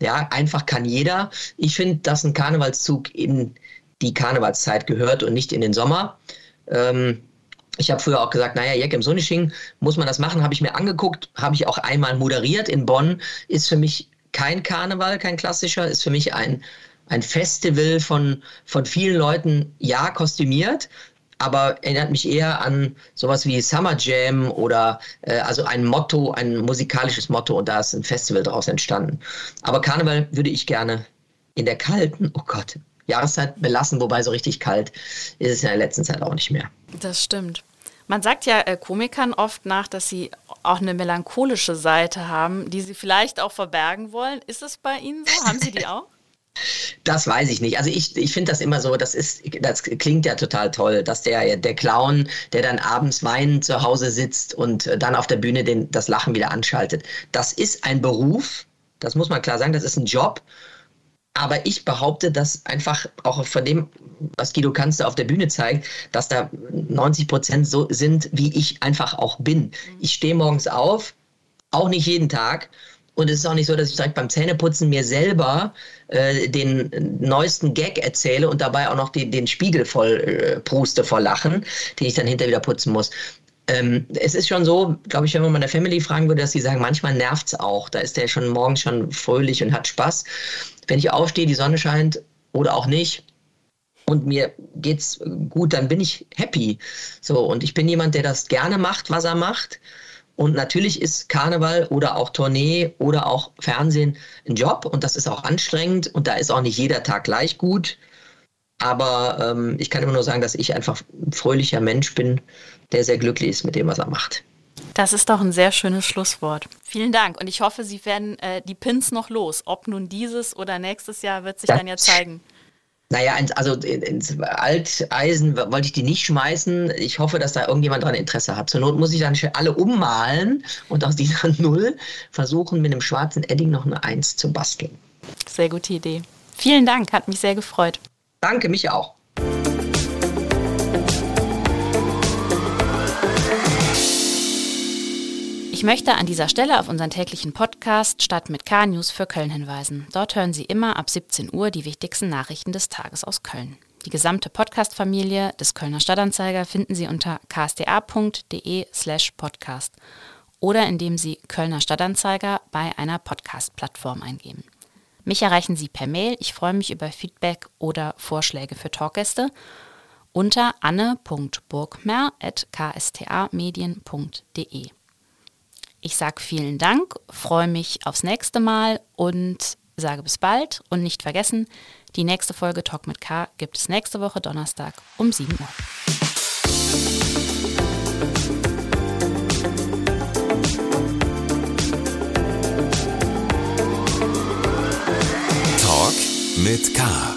ja, einfach kann jeder. Ich finde, dass ein Karnevalszug in die Karnevalszeit gehört und nicht in den Sommer. Ähm, ich habe früher auch gesagt, naja, Jack im Sonnisching muss man das machen, habe ich mir angeguckt, habe ich auch einmal moderiert in Bonn, ist für mich kein Karneval, kein klassischer, ist für mich ein, ein Festival von, von vielen Leuten, ja, kostümiert, aber erinnert mich eher an sowas wie Summer Jam oder äh, also ein Motto, ein musikalisches Motto und da ist ein Festival daraus entstanden. Aber Karneval würde ich gerne in der kalten, oh Gott, Jahreszeit belassen, wobei so richtig kalt ist es in der letzten Zeit auch nicht mehr. Das stimmt. Man sagt ja äh, Komikern oft nach, dass sie auch eine melancholische Seite haben, die sie vielleicht auch verbergen wollen. Ist es bei Ihnen so? Haben Sie die auch? Das weiß ich nicht. Also ich, ich finde das immer so, das ist, das klingt ja total toll, dass der, der Clown, der dann abends weinend zu Hause sitzt und dann auf der Bühne den, das Lachen wieder anschaltet. Das ist ein Beruf, das muss man klar sagen, das ist ein Job. Aber ich behaupte, dass einfach auch von dem, was Guido Kanzler auf der Bühne zeigt, dass da 90 Prozent so sind, wie ich einfach auch bin. Ich stehe morgens auf, auch nicht jeden Tag und es ist auch nicht so, dass ich direkt beim Zähneputzen mir selber äh, den neuesten Gag erzähle und dabei auch noch die, den Spiegel voll äh, pruste vor Lachen, den ich dann hinterher wieder putzen muss. Ähm, es ist schon so, glaube ich, wenn man meine Family fragen würde, dass sie sagen, manchmal nervt es auch. Da ist der schon morgens schon fröhlich und hat Spaß. Wenn ich aufstehe, die Sonne scheint oder auch nicht, und mir geht's gut, dann bin ich happy. So, und ich bin jemand, der das gerne macht, was er macht. Und natürlich ist Karneval oder auch Tournee oder auch Fernsehen ein Job und das ist auch anstrengend und da ist auch nicht jeder Tag gleich gut. Aber ähm, ich kann immer nur sagen, dass ich einfach ein fröhlicher Mensch bin, der sehr glücklich ist mit dem, was er macht. Das ist doch ein sehr schönes Schlusswort. Vielen Dank und ich hoffe, Sie werden äh, die Pins noch los. Ob nun dieses oder nächstes Jahr wird sich das, dann ja zeigen. Naja, also ins Alteisen wollte ich die nicht schmeißen. Ich hoffe, dass da irgendjemand dran Interesse hat. Zur Not muss ich dann alle ummalen und aus dieser Null versuchen, mit einem schwarzen Edding noch eine Eins zu basteln. Sehr gute Idee. Vielen Dank, hat mich sehr gefreut. Danke, mich auch. Möchte an dieser Stelle auf unseren täglichen Podcast Stadt mit K-News für Köln hinweisen. Dort hören Sie immer ab 17 Uhr die wichtigsten Nachrichten des Tages aus Köln. Die gesamte Podcast-Familie des Kölner Stadtanzeiger finden Sie unter ksta.de slash podcast oder indem Sie Kölner Stadtanzeiger bei einer Podcast-Plattform eingeben. Mich erreichen Sie per Mail. Ich freue mich über Feedback oder Vorschläge für Talkgäste unter anne.burgmer.kstamedien.de. Ich sage vielen Dank, freue mich aufs nächste Mal und sage bis bald. Und nicht vergessen, die nächste Folge Talk mit K gibt es nächste Woche Donnerstag um 7 Uhr. Talk mit K.